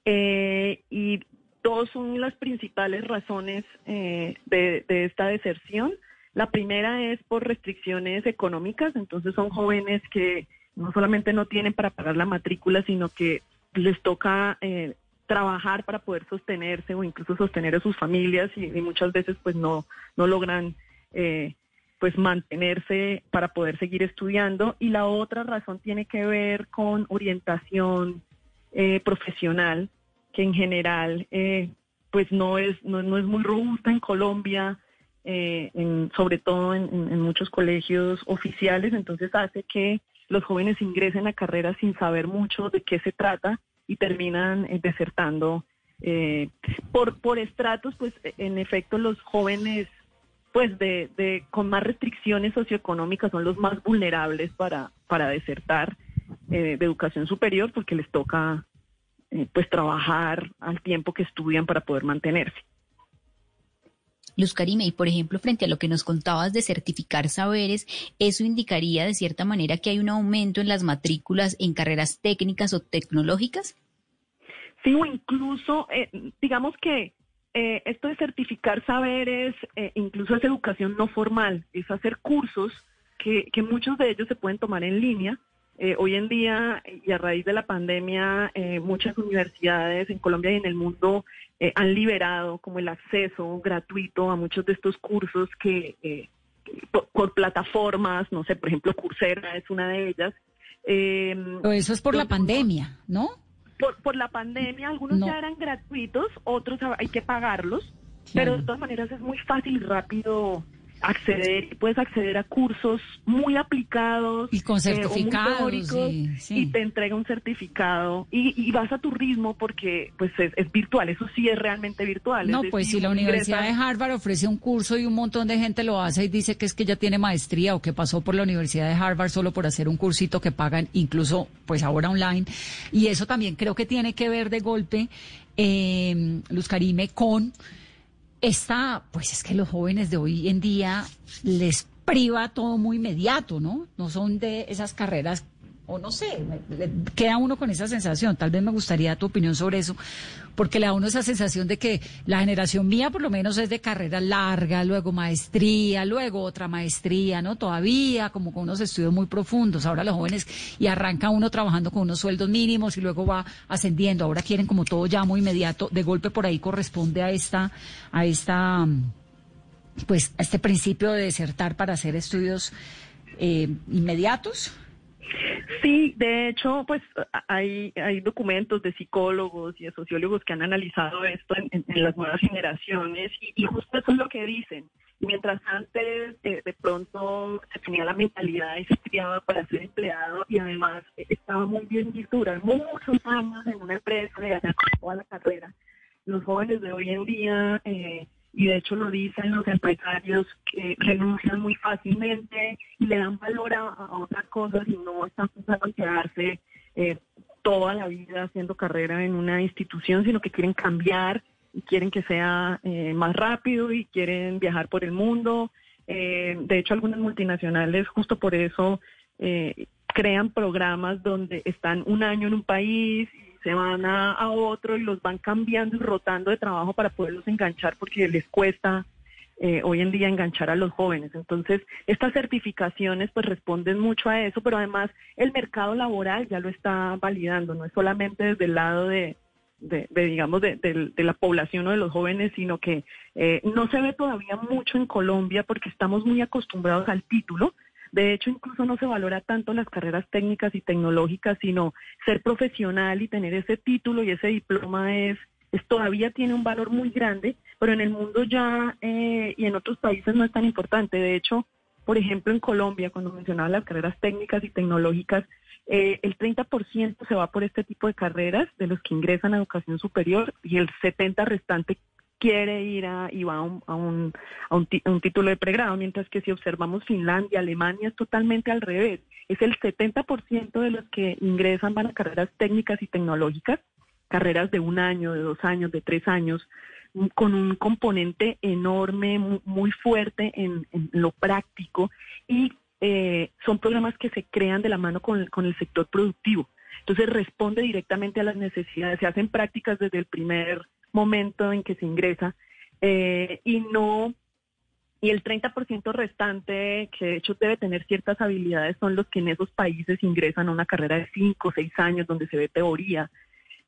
eh, y dos son las principales razones eh, de esta deserción. La primera es por restricciones económicas, entonces son jóvenes que no solamente no tienen para pagar la matrícula, sino que les toca eh, trabajar para poder sostenerse o incluso sostener a sus familias y, muchas veces pues no, no logran eh, pues mantenerse para poder seguir estudiando. Y la otra razón tiene que ver con orientación eh, profesional, que en general eh, pues no es, no, no es muy robusta en Colombia, eh, en- sobre todo en, muchos colegios oficiales, entonces hace que los jóvenes ingresen a carreras sin saber mucho de qué se trata y terminan eh, desertando. Eh, por, por estratos, pues en efecto los jóvenes pues de, de, con más restricciones socioeconómicas son los más vulnerables para, para desertar eh, de educación superior porque les toca eh, pues trabajar al tiempo que estudian para poder mantenerse. Luz Karime, y por ejemplo, frente a lo que nos contabas de certificar saberes, ¿eso indicaría de cierta manera que hay un aumento en las matrículas en carreras técnicas o tecnológicas? Sí, o incluso, eh, digamos que eh, esto de certificar saberes, eh, incluso es educación no formal, es hacer cursos que, que muchos de ellos se pueden tomar en línea. Eh, hoy en día, y a raíz de la pandemia, eh, muchas universidades en Colombia y en el mundo eh, han liberado como el acceso gratuito a muchos de estos cursos que eh, por, por plataformas, no sé, por ejemplo, Coursera es una de ellas. Eh, Pero eso es por la pandemia, ¿no? por, por la pandemia, algunos No. ya eran gratuitos, otros hay que pagarlos, pero de todas maneras es muy fácil y rápido acceder, puedes acceder a cursos muy aplicados Y con eh, certificados, sí. y te entrega un certificado y, y vas a tu ritmo porque pues es, es virtual, eso sí es realmente virtual. No, es pues si la Universidad ingresa- de Harvard ofrece un curso y un montón de gente lo hace y dice que es que ya tiene maestría o que pasó por la Universidad de Harvard solo por hacer un cursito que pagan incluso pues ahora online. Y eso también creo que tiene que ver de golpe, eh, Luz Karime, con esta, pues es que los jóvenes de hoy en día les priva todo muy inmediato, ¿no? No son de esas carreras, o no sé, queda uno con esa sensación. Tal vez me gustaría tu opinión sobre eso, porque le da uno esa sensación de que la generación mía por lo menos es de carrera larga, luego maestría, luego otra maestría, ¿no? Todavía como con unos estudios muy profundos. Ahora los jóvenes, y arranca uno trabajando con unos sueldos mínimos y luego va ascendiendo. Ahora quieren como todo ya muy inmediato. De golpe por ahí corresponde a esta, a esta, pues, a este principio de desertar para hacer estudios eh, inmediatos. Sí, de hecho, pues hay, hay documentos de psicólogos y de sociólogos que han analizado esto en, las nuevas generaciones y, justo eso es lo que dicen. Mientras antes eh, de pronto se tenía la mentalidad estudiaba para ser empleado y además estaba muy bien visto muchos años en una empresa y hacer toda la carrera. Los jóvenes de hoy en día eh, y de hecho lo dicen los empresarios que renuncian muy fácilmente y le dan valor a, a otras cosas y no están pensando en quedarse eh, toda la vida haciendo carrera en una institución, sino que quieren cambiar y quieren que sea eh, más rápido y quieren viajar por el mundo. Eh, de hecho, algunas multinacionales justo por eso eh, crean programas donde están un año en un país se van a, a otro y los van cambiando y rotando de trabajo para poderlos enganchar porque les cuesta eh, hoy en día enganchar a los jóvenes. Entonces, estas certificaciones pues responden mucho a eso, pero además el mercado laboral ya lo está validando, no es solamente desde el lado de, de, de, digamos, de, de- de la población o de los jóvenes, sino que eh, no se ve todavía mucho en Colombia porque estamos muy acostumbrados al título. De hecho, incluso no se valora tanto las carreras técnicas y tecnológicas, sino ser profesional y tener ese título y ese diploma es, es todavía tiene un valor muy grande, pero en el mundo ya eh, y en otros países no es tan importante. De hecho, por ejemplo, en Colombia, cuando mencionaba las carreras técnicas y tecnológicas, eh, el 30% se va por este tipo de carreras de los que ingresan a educación superior y el 70% restante quiere ir a, y a un, a un, a un, a un título de pregrado, mientras que si observamos Finlandia, Alemania, es totalmente al revés. Es el 70% de los que ingresan van a carreras técnicas y tecnológicas, carreras de un año, de dos años, de tres años, m- con un componente enorme, mu- muy fuerte en, lo práctico y eh, son programas que se crean de la mano con, con el sector productivo. Entonces responde directamente a las necesidades, se hacen prácticas desde el primer momento en que se ingresa eh, y no y el 30% restante, que de hecho debe tener ciertas habilidades, son los que en esos países ingresan a una carrera de 5 o 6 años donde se ve teoría.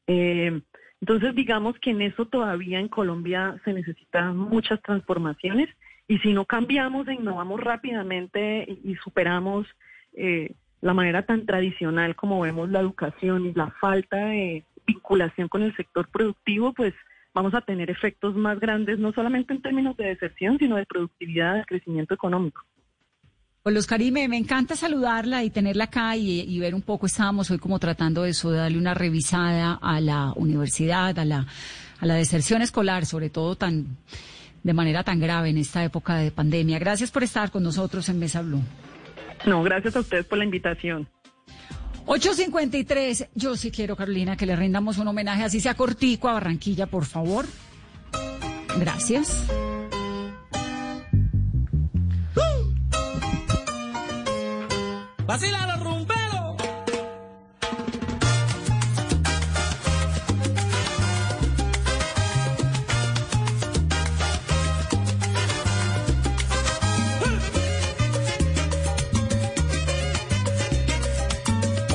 Eh, entonces, digamos que en eso todavía en Colombia se necesitan muchas transformaciones y si no cambiamos e innovamos rápidamente y, y superamos eh, la manera tan tradicional como vemos la educación y la falta de vinculación con el sector productivo, pues vamos a tener efectos más grandes, no solamente en términos de deserción, sino de productividad, de crecimiento económico. Pues Karime, me encanta saludarla y tenerla acá y, y, ver un poco, estábamos hoy como tratando de eso, de darle una revisada a la universidad, a la, a la deserción escolar, sobre todo tan de manera tan grave en esta época de pandemia. Gracias por estar con nosotros en Mesa Blue. No, gracias a ustedes por la invitación. 853, yo sí quiero, Carolina, que le rindamos un homenaje, así sea cortico, a Barranquilla, por favor. Gracias. ¡Vacila los rumberos!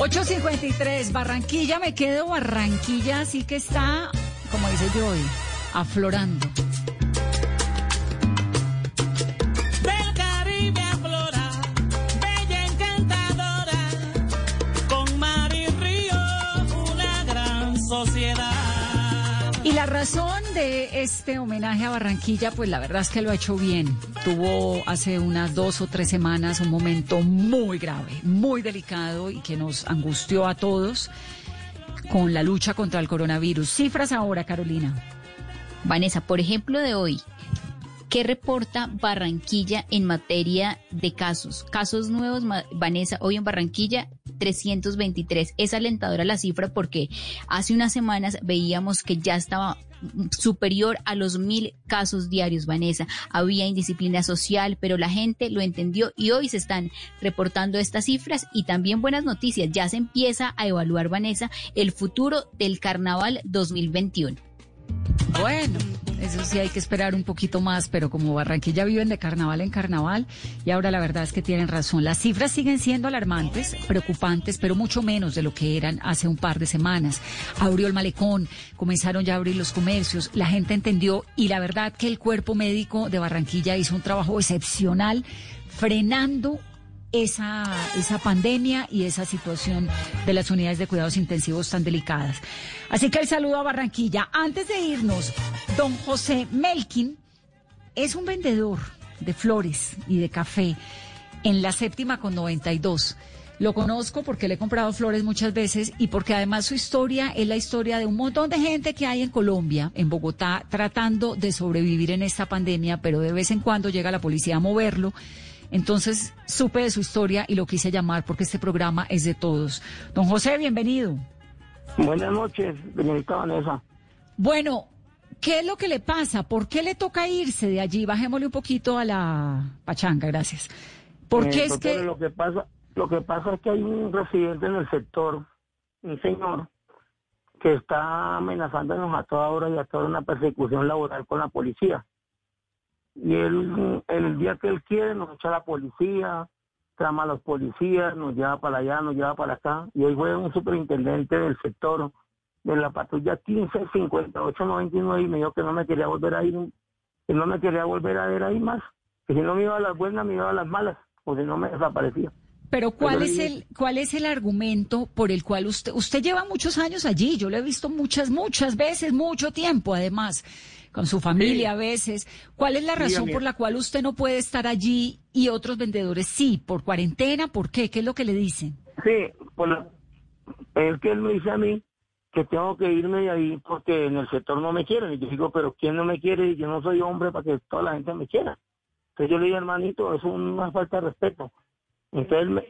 ...853, Barranquilla, me quedo Barranquilla, así que está, como dice yo hoy, aflorando. Razón de este homenaje a Barranquilla, pues la verdad es que lo ha hecho bien. Tuvo hace unas dos o tres semanas un momento muy grave, muy delicado y que nos angustió a todos con la lucha contra el coronavirus. Cifras ahora, Carolina. Vanessa, por ejemplo, de hoy, ¿qué reporta Barranquilla en materia de casos? Casos nuevos, Vanessa, hoy en Barranquilla 323. Es alentadora la cifra porque hace unas semanas veíamos que ya estaba superior a los mil casos diarios, Vanessa. Había indisciplina social, pero la gente lo entendió y hoy se están reportando estas cifras y también buenas noticias. Ya se empieza a evaluar, Vanessa, el futuro del carnaval 2021. Bueno, eso sí hay que esperar un poquito más, pero como Barranquilla viven de carnaval en carnaval, y ahora la verdad es que tienen razón. Las cifras siguen siendo alarmantes, preocupantes, pero mucho menos de lo que eran hace un par de semanas. Abrió el malecón, comenzaron ya a abrir los comercios, la gente entendió y la verdad que el cuerpo médico de Barranquilla hizo un trabajo excepcional frenando esa, esa pandemia y esa situación de las unidades de cuidados intensivos tan delicadas. Así que el saludo a Barranquilla. Antes de irnos, don José Melkin es un vendedor de flores y de café en la séptima con 92. Lo conozco porque le he comprado flores muchas veces y porque además su historia es la historia de un montón de gente que hay en Colombia, en Bogotá, tratando de sobrevivir en esta pandemia, pero de vez en cuando llega la policía a moverlo entonces supe de su historia y lo quise llamar porque este programa es de todos. Don José, bienvenido. Buenas noches, señorita Vanessa. Bueno, ¿qué es lo que le pasa? ¿Por qué le toca irse de allí? Bajémosle un poquito a la pachanga, gracias. ¿Por qué Eh, es que...? Lo que, pasa, lo que pasa es que hay un residente en el sector, un señor, que está amenazándonos a toda hora y a toda una persecución laboral con la policía. Y él, el día que él quiere, nos echa a la policía, trama a los policías, nos lleva para allá, nos lleva para acá. Y hoy fue un superintendente del sector, de la patrulla 155899, y me dijo que no me quería volver a ir, que no me quería volver a ver ahí más. Que si no me iba a las buenas, me iba a las malas, o si no me desaparecía. Pero ¿cuál Pero es el cuál es el argumento por el cual usted usted lleva muchos años allí? Yo lo he visto muchas muchas veces, mucho tiempo además, con su familia a veces. ¿Cuál es la razón por la cual usted no puede estar allí y otros vendedores sí? ¿Por cuarentena? ¿Por qué? ¿Qué es lo que le dicen? Sí, por la- es que él me dice a mí que tengo que irme de ahí porque en el sector no me quieren. Y yo digo, pero ¿quién no me quiere? Y yo no soy hombre para que toda la gente me quiera. Entonces yo le digo, hermanito, es una falta de respeto. Entonces él me-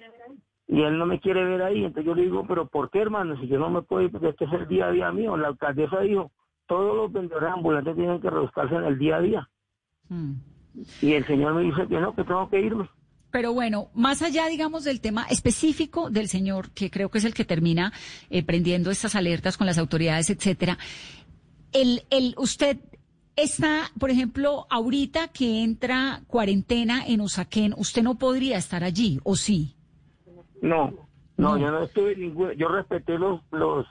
y él no me quiere ver ahí. Entonces yo le digo, pero ¿por qué, hermano? Si yo no me puedo ir, porque este es el día a día mío. La alcaldesa dijo, todos los vendedores ambulantes tienen que rebuscarse en el día a día. Mm. Y el señor me dice que no, que tengo que irme. Pero bueno, más allá, digamos, del tema específico del señor, que creo que es el que termina eh, prendiendo estas alertas con las autoridades, etcétera, el, el, usted está, por ejemplo, ahorita que entra cuarentena en Usaquén, usted no podría estar allí, ¿o sí? No, no, yo no estuve ningún, yo respeté los los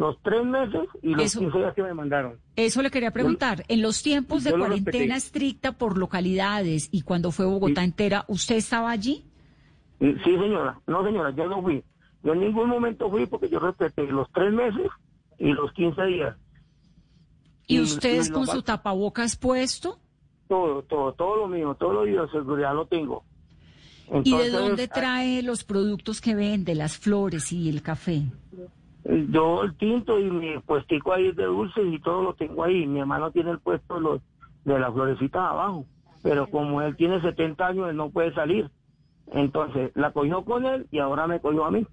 los tres meses y los Eso- 15 días que me mandaron. Eso le quería preguntar. En los tiempos de cuarentena estricta por localidades y cuando fue Bogotá entera, ¿usted estaba allí? Sí, señora, no señora, yo no fui. Yo en ningún momento fui porque yo respeté los tres meses y los 15 días. ¿Y Y- ustedes y con su tapabocas puesto? Todo, todo, todo lo mío, todo lo de seguridad lo tengo. ¿Y de dónde trae los productos que vende, las flores y el café? Yo el tinto y mi puestico ahí de dulces y todo lo tengo ahí. Mi hermano tiene el puesto de, los, de las florecitas abajo. Pero como él tiene 70 años, él no puede salir. Entonces la cogió con él y ahora me cogió a mí.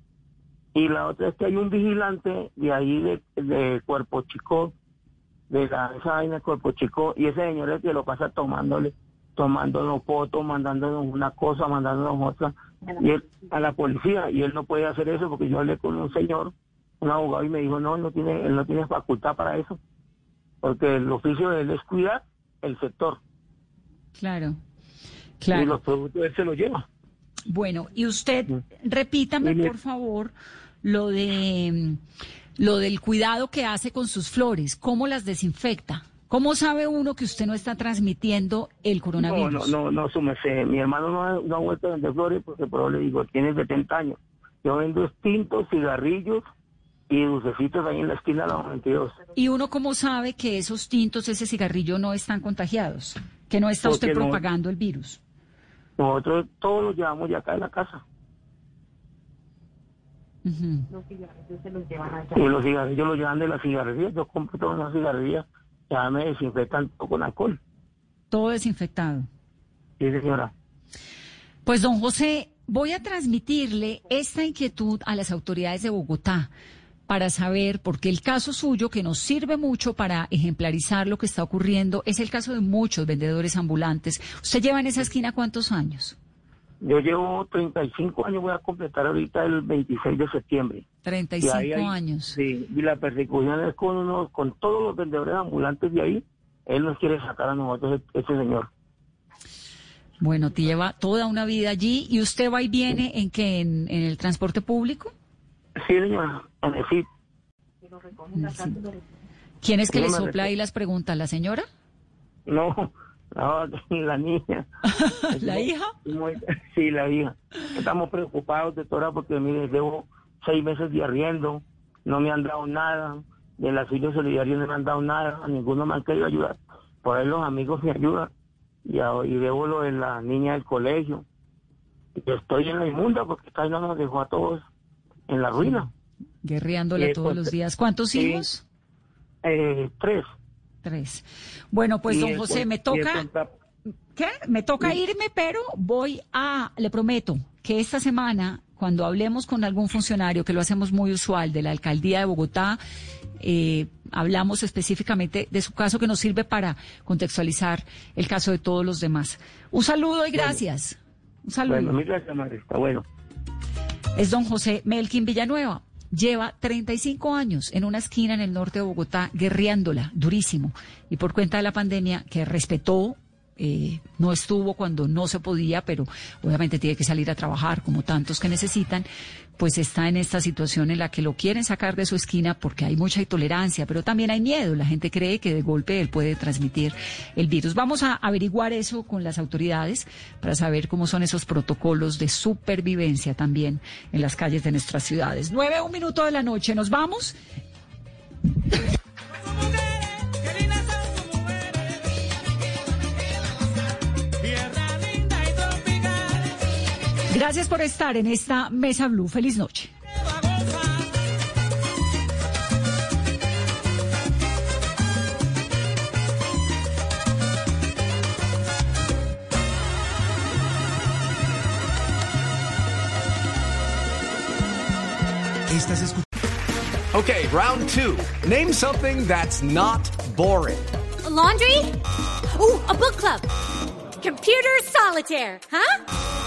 Y la otra es que hay un vigilante de ahí de, de Cuerpo Chico, de la, esa vaina Cuerpo Chico, y ese señor es que lo pasa tomándole, tomándonos fotos, mandándonos una cosa, mandándonos otra, y él, a la policía, y él no puede hacer eso porque yo hablé con un señor, un abogado, y me dijo, no, él no tiene, él no tiene facultad para eso, porque el oficio de él es cuidar el sector, Claro, y claro. los productos él se los lleva. Bueno, y usted, repítame, por favor, lo de lo del cuidado que hace con sus flores, cómo las desinfecta. ¿Cómo sabe uno que usted no está transmitiendo el No, coronavirus? no, no, no, su merced. Mi hermano no ha, no ha vuelto a vender flores porque, pero le digo, tiene 70 años. Yo vendo extintos, cigarrillos y dulcecitos ahí en la esquina de la 92. ¿Y uno cómo sabe que esos tintos, ese cigarrillo no están contagiados? Que no está usted Porque no- propagando el virus. Nosotros todos los llevamos ya acá en la casa. Ujú. Y los cigarrillos los llevan de la cigarrería. Yo compro todas las cigarrillas. Ya me desinfectan todo con alcohol. Todo desinfectado. Sí, señora. Pues don José, voy a transmitirle esta inquietud a las autoridades de Bogotá para saber, porque el caso suyo, que nos sirve mucho para ejemplarizar lo que está ocurriendo, es el caso de muchos vendedores ambulantes. ¿Usted lleva en esa esquina cuántos años? Yo llevo 35 años, voy a completar ahorita el 26 de septiembre. 35 Y ahí años. Sí, y la persecución es con con todos los vendedores ambulantes de ahí. Él nos quiere sacar a nosotros, e- ese señor. Bueno, te lleva toda una vida allí y usted va y viene en que en, en el transporte público. Sí, señora, en el sí. ¿Quién es que le sopla ahí las preguntas? ¿La señora? No, no, la niña. ¿La hija? Sí, la hija. Estamos preocupados, doctora, porque mire, llevo seis meses de arriendo, no me han dado nada, del asilo solidario no me han dado nada, a ninguno me han querido ayudar. Por ahí los amigos me ayudan, y, a- y debo lo de la niña del colegio. Y yo estoy en la inmunda porque esta no nos dejó a todos en la ruina. Guerreándola Eh, todos pues, los días. ¿Cuántos sí. hijos? Eh, tres. Tres. Bueno, pues Y don José, con- me toca, ¿qué? Me toca irme, pero voy a, le prometo que esta semana, cuando hablemos con algún funcionario, que lo hacemos muy usual, de la alcaldía de Bogotá, eh, hablamos específicamente de su caso que nos sirve para contextualizar el caso de todos los demás. Un saludo y gracias. Un saludo. Bueno, mil gracias, Marista. Bueno. Es don José Melkin Villanueva. Lleva 35 años en una esquina en el norte de Bogotá guerreándola durísimo y por cuenta de la pandemia que respetó, eh, no estuvo cuando no se podía, pero obviamente tiene que salir a trabajar como tantos que necesitan, pues está en esta situación en la que lo quieren sacar de su esquina porque hay mucha intolerancia, pero también hay miedo. La gente cree que de golpe él puede transmitir el virus. Vamos a averiguar eso con las autoridades para saber cómo son esos protocolos de supervivencia también en las calles de nuestras ciudades. Nueve, un minuto de la noche. Nos vamos. Gracias por estar en esta Mesa Blue. Feliz noche. Okay, round two. Name something that's not boring. A laundry? Ooh, a book club. Computer solitaire, huh?